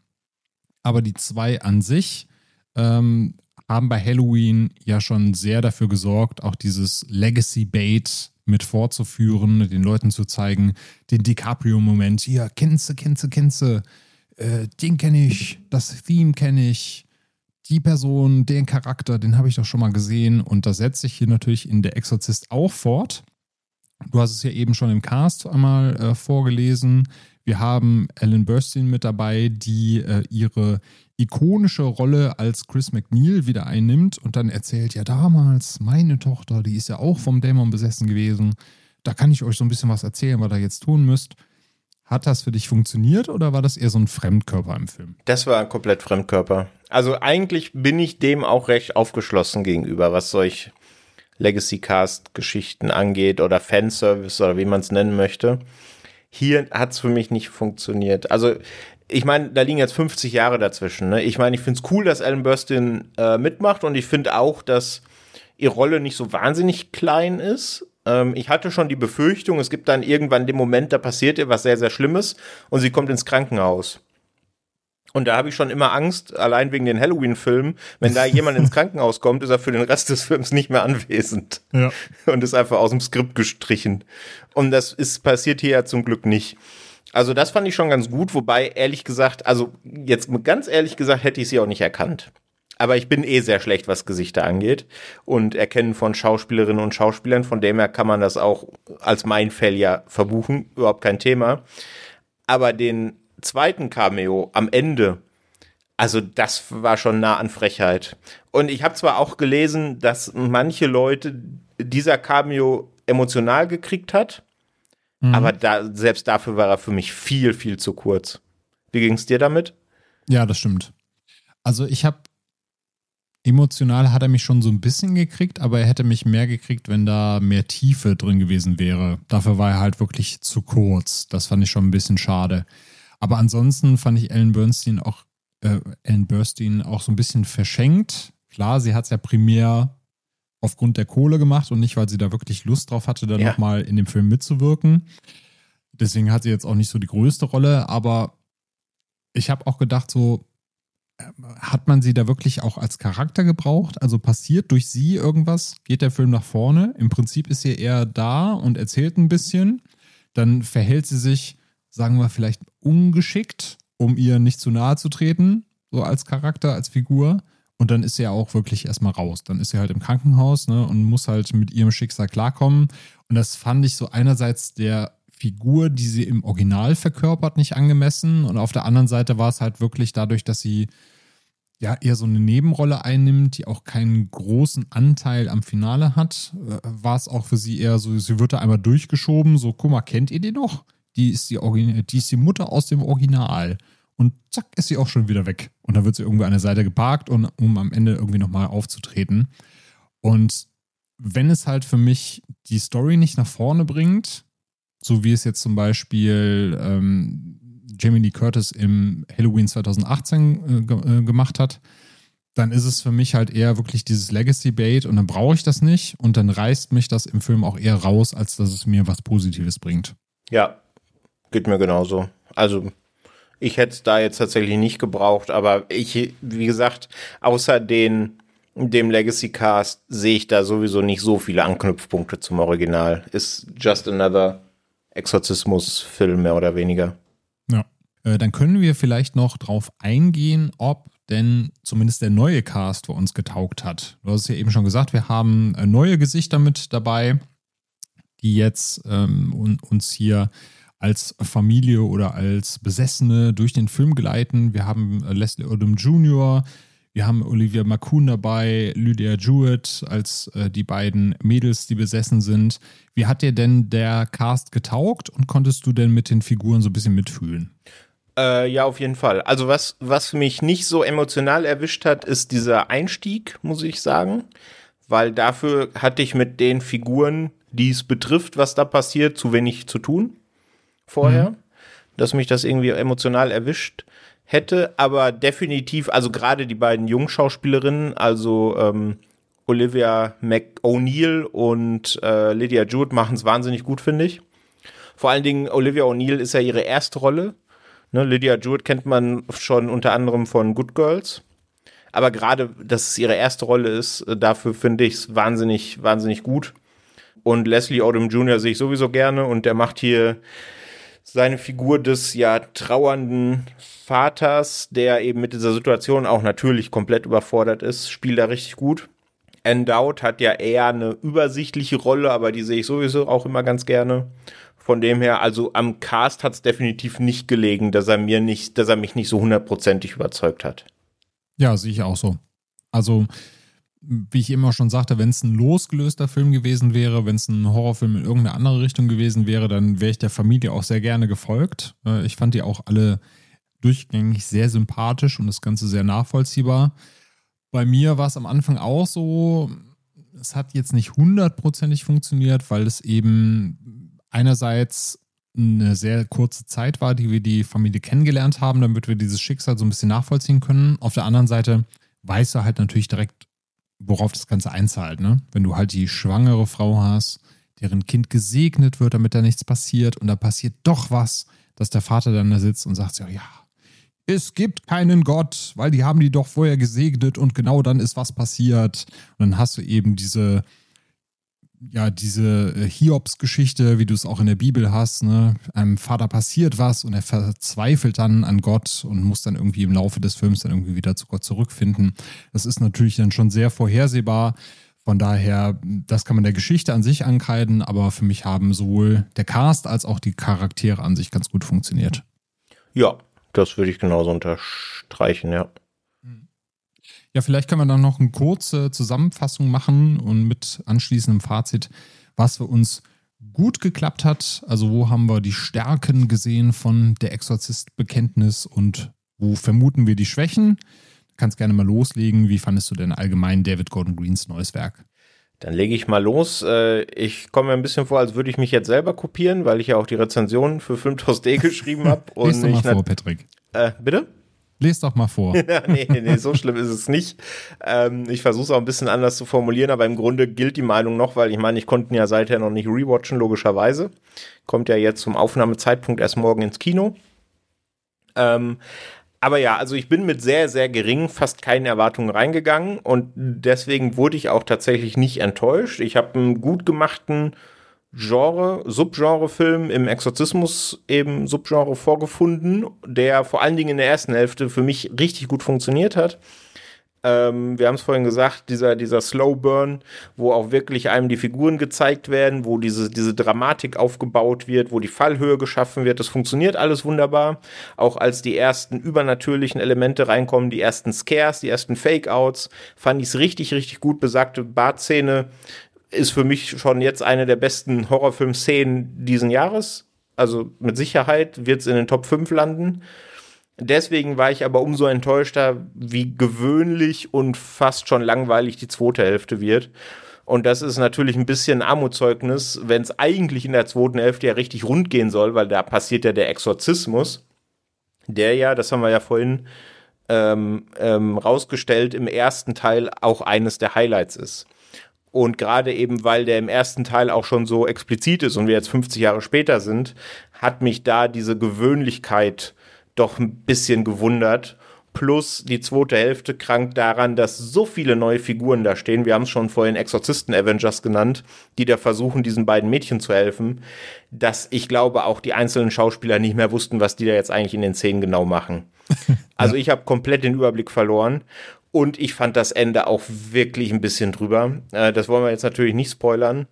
Aber die zwei an sich ähm, haben bei Halloween ja schon sehr dafür gesorgt, auch dieses Legacy-Bait mit vorzuführen, den Leuten zu zeigen, den DiCaprio-Moment, hier, kennst du, kennst du, kennst du, äh, den kenne ich, das Theme kenne ich, die Person, den Charakter, den habe ich doch schon mal gesehen und das setzt sich hier natürlich in Der Exorzist auch fort. Du hast es ja eben schon im Cast einmal äh, vorgelesen. Wir haben Ellen Burstyn mit dabei, die äh, ihre ikonische Rolle als Chris McNeil wieder einnimmt und dann erzählt, ja damals, meine Tochter, die ist ja auch vom Dämon besessen gewesen. Da kann ich euch so ein bisschen was erzählen, was ihr jetzt tun müsst. Hat das für dich funktioniert oder war das eher so ein Fremdkörper im Film? Das war ein komplett Fremdkörper. Also eigentlich bin ich dem auch recht aufgeschlossen gegenüber, was solch Legacy Cast Geschichten angeht oder Fanservice oder wie man es nennen möchte. Hier hat es für mich nicht funktioniert. Also ich meine, da liegen jetzt 50 Jahre dazwischen. Ne? Ich meine, ich finde es cool, dass Alan Burstyn äh, mitmacht und ich finde auch, dass ihre Rolle nicht so wahnsinnig klein ist. Ähm, ich hatte schon die Befürchtung, es gibt dann irgendwann den Moment, da passiert ihr was sehr, sehr Schlimmes und sie kommt ins Krankenhaus. Und da habe ich schon immer Angst, allein wegen den Halloween-Filmen, wenn da jemand ins (laughs) Krankenhaus kommt, ist er für den Rest des Films nicht mehr anwesend. Ja. Und ist einfach aus dem Skript gestrichen. Und das ist passiert hier ja zum Glück nicht. Also das fand ich schon ganz gut, wobei ehrlich gesagt, also jetzt ganz ehrlich gesagt, hätte ich sie auch nicht erkannt. Aber ich bin eh sehr schlecht, was Gesichter angeht. Und Erkennen von Schauspielerinnen und Schauspielern, von dem her kann man das auch als mein Fell ja verbuchen, überhaupt kein Thema. Aber den zweiten Cameo am Ende, also das war schon nah an Frechheit. Und ich habe zwar auch gelesen, dass manche Leute dieser Cameo emotional gekriegt hat, mhm. aber da, selbst dafür war er für mich viel, viel zu kurz. Wie ging es dir damit? Ja, das stimmt. Also ich habe emotional hat er mich schon so ein bisschen gekriegt, aber er hätte mich mehr gekriegt, wenn da mehr Tiefe drin gewesen wäre. Dafür war er halt wirklich zu kurz. Das fand ich schon ein bisschen schade. Aber ansonsten fand ich Ellen Bernstein auch, äh, Ellen Burstyn auch so ein bisschen verschenkt. Klar, sie hat es ja primär aufgrund der Kohle gemacht und nicht, weil sie da wirklich Lust drauf hatte, da ja. nochmal in dem Film mitzuwirken. Deswegen hat sie jetzt auch nicht so die größte Rolle, aber ich habe auch gedacht, so, äh, hat man sie da wirklich auch als Charakter gebraucht? Also passiert durch sie irgendwas? Geht der Film nach vorne? Im Prinzip ist sie eher da und erzählt ein bisschen. Dann verhält sie sich sagen wir, vielleicht ungeschickt, um ihr nicht zu nahe zu treten, so als Charakter, als Figur. Und dann ist sie ja auch wirklich erstmal raus. Dann ist sie halt im Krankenhaus ne, und muss halt mit ihrem Schicksal klarkommen. Und das fand ich so einerseits der Figur, die sie im Original verkörpert, nicht angemessen. Und auf der anderen Seite war es halt wirklich dadurch, dass sie ja eher so eine Nebenrolle einnimmt, die auch keinen großen Anteil am Finale hat, äh, war es auch für sie eher so, sie wird da einmal durchgeschoben, so, guck mal, kennt ihr die noch? die ist die, Origin die ist die Mutter aus dem Original. Und zack, ist sie auch schon wieder weg. Und dann wird sie irgendwie an der Seite geparkt, und, um am Ende irgendwie nochmal aufzutreten. Und wenn es halt für mich die Story nicht nach vorne bringt, so wie es jetzt zum Beispiel ähm, Jamie Lee Curtis im Halloween 2018 äh, äh, gemacht hat, dann ist es für mich halt eher wirklich dieses Legacy-Bait und dann brauche ich das nicht und dann reißt mich das im Film auch eher raus, als dass es mir was Positives bringt. Ja, Geht mir genauso. Also ich hätte es da jetzt tatsächlich nicht gebraucht, aber ich, wie gesagt, außer den, dem Legacy Cast sehe ich da sowieso nicht so viele Anknüpfpunkte zum Original. Ist just another Exorzismus-Film mehr oder weniger. Ja. Äh, dann können wir vielleicht noch drauf eingehen, ob denn zumindest der neue Cast für uns getaugt hat. Du hast es ja eben schon gesagt, wir haben äh, neue Gesichter mit dabei, die jetzt ähm, uns hier als Familie oder als Besessene durch den Film geleiten. Wir haben äh, Leslie Odom Jr., wir haben Olivia McCoon dabei, Lydia Jewett als äh, die beiden Mädels, die besessen sind. Wie hat dir denn der Cast getaugt und konntest du denn mit den Figuren so ein bisschen mitfühlen? Äh, ja, auf jeden Fall. Also was, was mich nicht so emotional erwischt hat, ist dieser Einstieg, muss ich sagen. Weil dafür hatte ich mit den Figuren, die es betrifft, was da passiert, zu wenig zu tun vorher, mhm. dass mich das irgendwie emotional erwischt hätte, aber definitiv, also gerade die beiden Jungschauspielerinnen, also ähm, Olivia McO'Neill und äh, Lydia Jude machen es wahnsinnig gut, finde ich. Vor allen Dingen Olivia O'Neill ist ja ihre erste Rolle. Ne, Lydia Jude kennt man schon unter anderem von Good Girls. Aber gerade, dass es ihre erste Rolle ist, äh, dafür finde ich es wahnsinnig, wahnsinnig gut. Und Leslie Odom Jr. sehe ich sowieso gerne und der macht hier seine Figur des ja trauernden Vaters, der eben mit dieser Situation auch natürlich komplett überfordert ist, spielt er richtig gut. Endowed hat ja eher eine übersichtliche Rolle, aber die sehe ich sowieso auch immer ganz gerne. Von dem her, also am Cast hat es definitiv nicht gelegen, dass er mir nicht, dass er mich nicht so hundertprozentig überzeugt hat. Ja, sehe ich auch so. Also, wie ich immer schon sagte, wenn es ein losgelöster Film gewesen wäre, wenn es ein Horrorfilm in irgendeine andere Richtung gewesen wäre, dann wäre ich der Familie auch sehr gerne gefolgt. Äh, ich fand die auch alle durchgängig sehr sympathisch und das Ganze sehr nachvollziehbar. Bei mir war es am Anfang auch so, es hat jetzt nicht hundertprozentig funktioniert, weil es eben einerseits eine sehr kurze Zeit war, die wir die Familie kennengelernt haben, damit wir dieses Schicksal so ein bisschen nachvollziehen können. Auf der anderen Seite weißt du halt natürlich direkt, worauf das Ganze einzahlt. Ne? Wenn du halt die schwangere Frau hast, deren Kind gesegnet wird, damit da nichts passiert und da passiert doch was, dass der Vater dann da sitzt und sagt, ja, ja, es gibt keinen Gott, weil die haben die doch vorher gesegnet und genau dann ist was passiert. Und dann hast du eben diese, ja, diese äh, Hiobs-Geschichte, wie du es auch in der Bibel hast, ne? Einem Vater passiert was und er verzweifelt dann an Gott und muss dann irgendwie im Laufe des Films dann irgendwie wieder zu Gott zurückfinden. Das ist natürlich dann schon sehr vorhersehbar. Von daher, das kann man der Geschichte an sich ankreiden, aber für mich haben sowohl der Cast als auch die Charaktere an sich ganz gut funktioniert. Ja, das würde ich genauso unterstreichen, ja. Ja, vielleicht können wir dann noch eine kurze Zusammenfassung machen und mit anschließendem Fazit, was für uns gut geklappt hat. Also wo haben wir die Stärken gesehen von der Exorzist-Bekenntnis und wo vermuten wir die Schwächen? Du kannst gerne mal loslegen. Wie fandest du denn allgemein David Gordon Greens neues Werk? Dann lege ich mal los. Äh, ich komme mir ein bisschen vor, als würde ich mich jetzt selber kopieren, weil ich ja auch die Rezension für Filmtos D geschrieben (laughs) habe. Lies doch mal vor, Patrick. Äh, bitte? Lies doch mal vor. (laughs) nee, nee, so schlimm ist es nicht. Ähm, ich versuche es auch ein bisschen anders zu formulieren, aber im Grunde gilt die Meinung noch, weil ich meine, ich konnte ihn ja seither noch nicht rewatchen, logischerweise. Kommt ja jetzt zum Aufnahmezeitpunkt erst morgen ins Kino. Ähm, aber ja, also ich bin mit sehr, sehr geringen, fast keinen Erwartungen reingegangen und deswegen wurde ich auch tatsächlich nicht enttäuscht. Ich habe einen gut gemachten Genre, Subgenre-Film im Exorzismus eben Subgenre vorgefunden, der vor allen Dingen in der ersten Hälfte für mich richtig gut funktioniert hat. Ähm, wir haben es vorhin gesagt, dieser, dieser Slow Burn, wo auch wirklich einem die Figuren gezeigt werden, wo diese, diese Dramatik aufgebaut wird, wo die Fallhöhe geschaffen wird. Das funktioniert alles wunderbar. Auch als die ersten übernatürlichen Elemente reinkommen, die ersten Scares, die ersten Fake-Outs, fand ich es richtig, richtig gut. Besagte Bartszene ist für mich schon jetzt eine der besten Horrorfilm-Szenen diesen Jahres. Also mit Sicherheit wird es in den Top 5 landen. Deswegen war ich aber umso enttäuschter, wie gewöhnlich und fast schon langweilig die zweite Hälfte wird. Und das ist natürlich ein bisschen Armutszeugnis, wenn es eigentlich in der zweiten Hälfte ja richtig rund gehen soll, weil da passiert ja der Exorzismus, der ja, das haben wir ja vorhin ähm, ähm, rausgestellt, im ersten Teil auch eines der Highlights ist. Und gerade eben, weil der im ersten Teil auch schon so explizit ist und wir jetzt 50 Jahre später sind, hat mich da diese Gewöhnlichkeit doch ein bisschen gewundert. Plus die zweite Hälfte krankt daran, dass so viele neue Figuren da stehen. Wir haben es schon vorhin Exorzisten-Avengers genannt, die da versuchen, diesen beiden Mädchen zu helfen, dass ich glaube, auch die einzelnen Schauspieler nicht mehr wussten, was die da jetzt eigentlich in den Szenen genau machen. (laughs) Also ich habe komplett den Überblick verloren. Und ich fand das Ende auch wirklich ein bisschen drüber. Äh, das wollen wir jetzt natürlich nicht spoilern.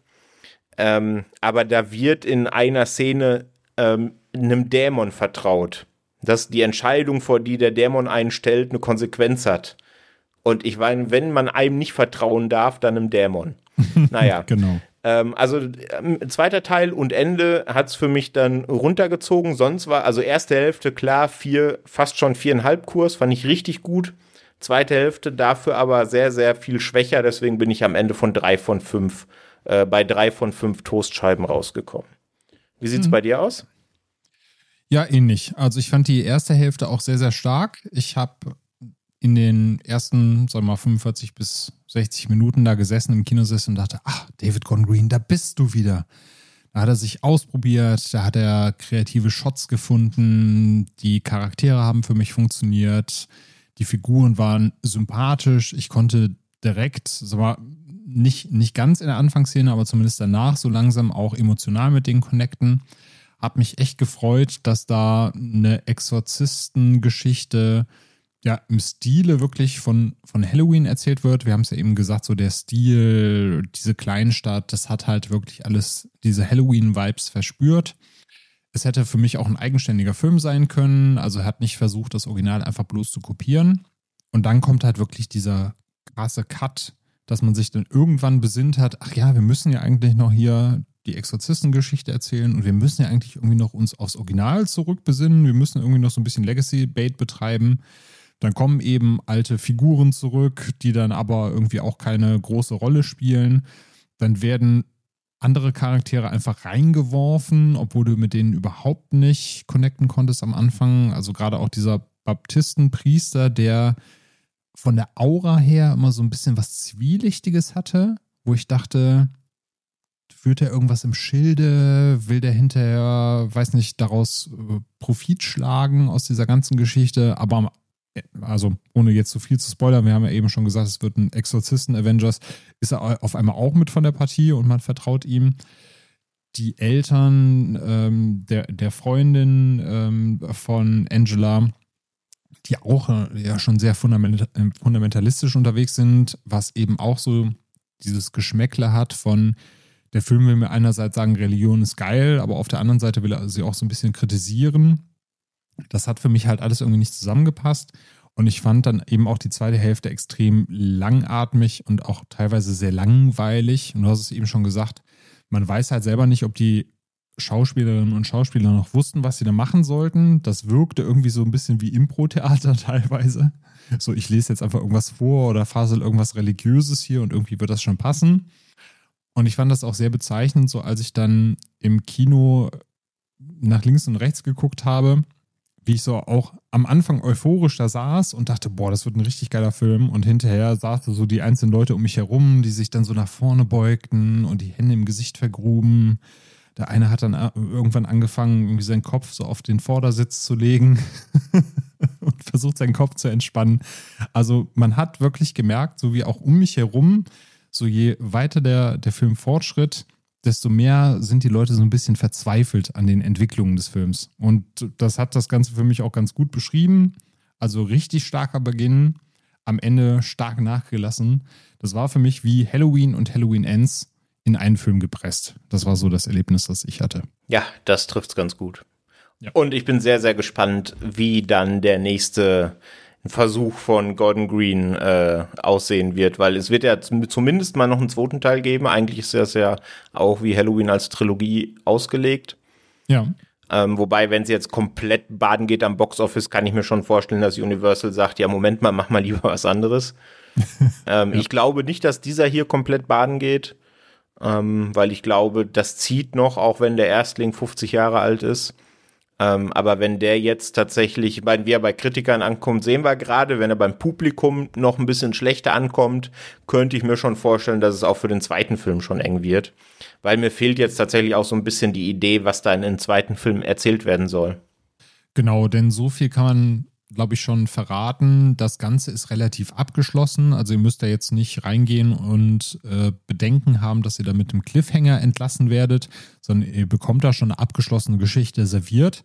Ähm, aber da wird in einer Szene ähm, einem Dämon vertraut dass die Entscheidung, vor die der Dämon einstellt, eine Konsequenz hat. Und ich meine, wenn man einem nicht vertrauen darf, dann einem Dämon. (laughs) Naja. genau. Ähm, also ähm, zweiter Teil und Ende hat es für mich dann runtergezogen. Sonst war, also erste Hälfte klar, vier, fast schon viereinhalb Kurs, fand ich richtig gut. Zweite Hälfte dafür aber sehr, sehr viel schwächer. Deswegen bin ich am Ende von drei von fünf, äh, bei drei von fünf Toastscheiben rausgekommen. Wie sieht's mhm. bei dir aus? Ja, ähnlich. Also ich fand die erste Hälfte auch sehr, sehr stark. Ich habe in den ersten, sagen wir mal, 45 bis 60 Minuten da gesessen im Kinosessel und dachte, ach, David Gordon Green, da bist du wieder. Da hat er sich ausprobiert, da hat er kreative Shots gefunden, die Charaktere haben für mich funktioniert, die Figuren waren sympathisch, ich konnte direkt, sag mal, nicht, nicht ganz in der Anfangsszene, aber zumindest danach so langsam auch emotional mit denen connecten. Hab mich echt gefreut, dass da eine Exorzistengeschichte ja im Stile wirklich von, von Halloween erzählt wird. Wir haben es ja eben gesagt, so der Stil, diese Kleinstadt, das hat halt wirklich alles diese Halloween-Vibes verspürt. Es hätte für mich auch ein eigenständiger Film sein können. Also er hat nicht versucht, das Original einfach bloß zu kopieren. Und dann kommt halt wirklich dieser krasse Cut, dass man sich dann irgendwann besinnt hat, ach ja, wir müssen ja eigentlich noch hier die Exorzistengeschichte erzählen und wir müssen ja eigentlich irgendwie noch uns aufs Original zurückbesinnen. Wir müssen irgendwie noch so ein bisschen Legacy-Bait betreiben. Dann kommen eben alte Figuren zurück, die dann aber irgendwie auch keine große Rolle spielen. Dann werden andere Charaktere einfach reingeworfen, obwohl du mit denen überhaupt nicht connecten konntest am Anfang. Also gerade auch dieser Baptistenpriester, der von der Aura her immer so ein bisschen was Zwielichtiges hatte, wo ich dachte, führt er irgendwas im Schilde? Will der hinterher, weiß nicht, daraus äh, Profit schlagen aus dieser ganzen Geschichte? Aber also ohne jetzt zu viel zu spoilern, wir haben ja eben schon gesagt, es wird ein Exorzisten-Avengers, ist er auf einmal auch mit von der Partie und man vertraut ihm. Die Eltern ähm, der, der Freundin ähm, von Angela, die auch äh, ja schon sehr fundamental, äh, fundamentalistisch unterwegs sind, was eben auch so dieses Geschmäckle hat von, der Film will mir einerseits sagen, Religion ist geil, aber auf der anderen Seite will er sie auch so ein bisschen kritisieren. Das hat für mich halt alles irgendwie nicht zusammengepasst. Und ich fand dann eben auch die zweite Hälfte extrem langatmig und auch teilweise sehr langweilig. Und du hast es eben schon gesagt, man weiß halt selber nicht, ob die Schauspielerinnen und Schauspieler noch wussten, was sie da machen sollten. Das wirkte irgendwie so ein bisschen wie Impro-Theater (laughs) teilweise. So, ich lese jetzt einfach irgendwas vor oder fasel irgendwas Religiöses hier und irgendwie wird das schon passen. Und ich fand das auch sehr bezeichnend, so als ich dann im Kino nach links und rechts geguckt habe, wie ich so auch am Anfang euphorisch da saß und dachte, boah, das wird ein richtig geiler Film. Und hinterher saßen so die einzelnen Leute um mich herum, die sich dann so nach vorne beugten und die Hände im Gesicht vergruben. Der eine hat dann irgendwann angefangen, irgendwie seinen Kopf so auf den Vordersitz zu legen (laughs) und versucht, seinen Kopf zu entspannen. Also man hat wirklich gemerkt, so wie auch um mich herum, so je weiter der, der Film fortschritt, desto mehr sind die Leute so ein bisschen verzweifelt an den Entwicklungen des Films. Und das hat das Ganze für mich auch ganz gut beschrieben. Also richtig starker Beginn, am Ende stark nachgelassen. Das war für mich wie Halloween und Halloween Ends in einen Film gepresst. Das war so das Erlebnis, das ich hatte. Ja, das trifft es ganz gut. Ja. Und ich bin sehr, sehr gespannt, wie dann der nächste Versuch von Gordon Green äh, aussehen wird, weil es wird ja zumindest mal noch einen zweiten Teil geben. Eigentlich ist das ja auch wie Halloween als Trilogie ausgelegt. Ja. Ähm, wobei, wenn es jetzt komplett baden geht am Boxoffice, kann ich mir schon vorstellen, dass Universal sagt, ja, Moment mal, mach mal lieber (laughs) was anderes. (laughs) ähm, ja. Ich glaube nicht, dass dieser hier komplett baden geht, ähm, weil ich glaube, das zieht noch, auch wenn der Erstling 50 Jahre alt ist. Ähm, aber wenn der jetzt tatsächlich, ich meine, wie er bei Kritikern ankommt, sehen wir gerade, wenn er beim Publikum noch ein bisschen schlechter ankommt, könnte ich mir schon vorstellen, dass es auch für den zweiten Film schon eng wird. Weil mir fehlt jetzt tatsächlich auch so ein bisschen die Idee, was da in den zweiten Film erzählt werden soll. Genau, denn so viel kann man glaube ich, schon verraten. Das Ganze ist relativ abgeschlossen. Also ihr müsst da jetzt nicht reingehen und äh, Bedenken haben, dass ihr da mit dem Cliffhanger entlassen werdet, sondern ihr bekommt da schon eine abgeschlossene Geschichte serviert.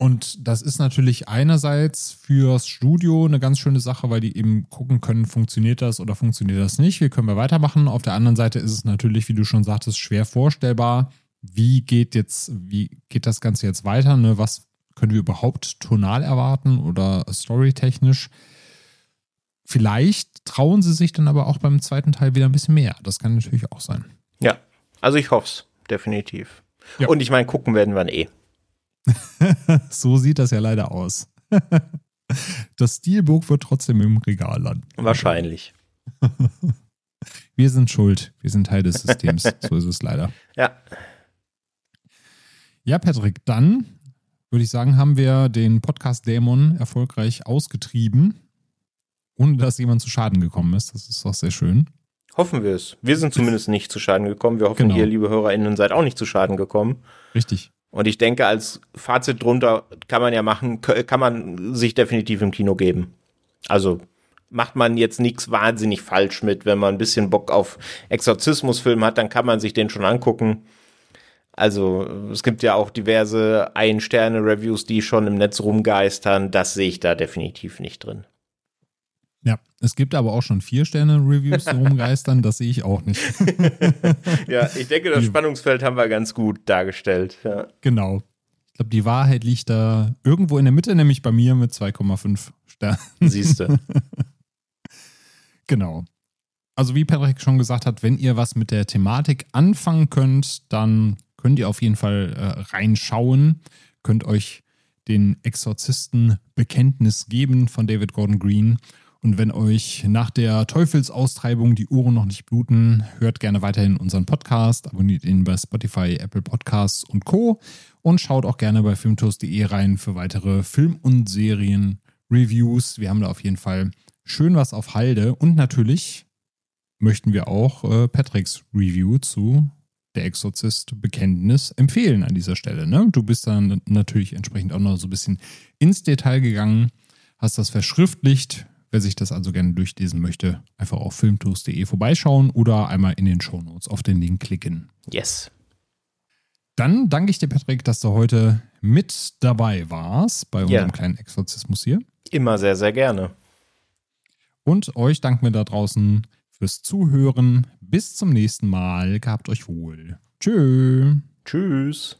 Und das ist natürlich einerseits fürs Studio eine ganz schöne Sache, weil die eben gucken können, funktioniert das oder funktioniert das nicht. Wie können wir weitermachen? Auf der anderen Seite ist es natürlich, wie du schon sagtest, schwer vorstellbar. Wie geht jetzt, wie geht das Ganze jetzt weiter? Ne? Was können wir überhaupt tonal erwarten oder storytechnisch? Vielleicht trauen sie sich dann aber auch beim zweiten Teil wieder ein bisschen mehr. Das kann natürlich auch sein. Ja, also ich hoffe es, definitiv. Ja. Und ich meine, gucken werden wir eh. (laughs) so sieht das ja leider aus. (laughs) das Steelbook wird trotzdem im Regal landen. Wahrscheinlich. (laughs) Wir sind schuld. Wir sind Teil des Systems. so ist es leider. Ja. Ja, Patrick, dann würde ich sagen, haben wir den Podcast Dämon erfolgreich ausgetrieben. ohne dass jemand zu Schaden gekommen ist. Das ist doch sehr schön. Hoffen wir es. Wir sind zumindest nicht zu Schaden gekommen. Wir hoffen, Genau. ihr, liebe HörerInnen, seid auch nicht zu Schaden gekommen. Richtig. Und ich denke, als Fazit drunter kann man ja machen, kann man sich definitiv im Kino geben. Also macht man jetzt nichts wahnsinnig falsch mit. Wenn man ein bisschen Bock auf Exorzismusfilm hat, dann kann man sich den schon angucken. Also es gibt ja auch diverse Ein-Sterne-Reviews, die schon im Netz rumgeistern. Das sehe ich da definitiv nicht drin. Ja, es gibt aber auch schon vier Sterne-Reviews, die (laughs) rumgeistern. Das sehe ich auch nicht. (laughs) Ja, ich denke, das Spannungsfeld haben wir ganz gut dargestellt. Ja. Genau. Ich glaube, die Wahrheit liegt da irgendwo in der Mitte, nämlich bei mir mit 2,5 Sternen. Siehste. (laughs) Genau. Also wie Patrick schon gesagt hat, wenn ihr was mit der Thematik anfangen könnt, dann könnt ihr auf jeden Fall äh, reinschauen, könnt euch den Exorzisten Bekenntnis geben von David Gordon Green. Und wenn euch nach der Teufelsaustreibung die Ohren noch nicht bluten, hört gerne weiterhin unseren Podcast, abonniert ihn bei Spotify, Apple Podcasts und Co. Und schaut auch gerne bei filmtoast.de rein für weitere Film- und Serien-Reviews. Wir haben da auf jeden Fall schön was auf Halde. Und natürlich möchten wir auch äh, Patricks Review zu Der Exorzist Bekenntnis empfehlen an dieser Stelle. Ne? Du bist dann natürlich entsprechend auch noch so ein bisschen ins Detail gegangen, hast das verschriftlicht. Wer sich das also gerne durchlesen möchte, einfach auf filmtoast.de vorbeischauen oder einmal in den Shownotes auf den Link klicken. Yes. Dann danke ich dir, Patrick, dass du heute mit dabei warst bei unserem Ja. kleinen Exorzismus hier. Immer sehr, sehr gerne. Und euch danken wir da draußen fürs Zuhören. Bis zum nächsten Mal. Gehabt euch wohl. Tschö. Tschüss.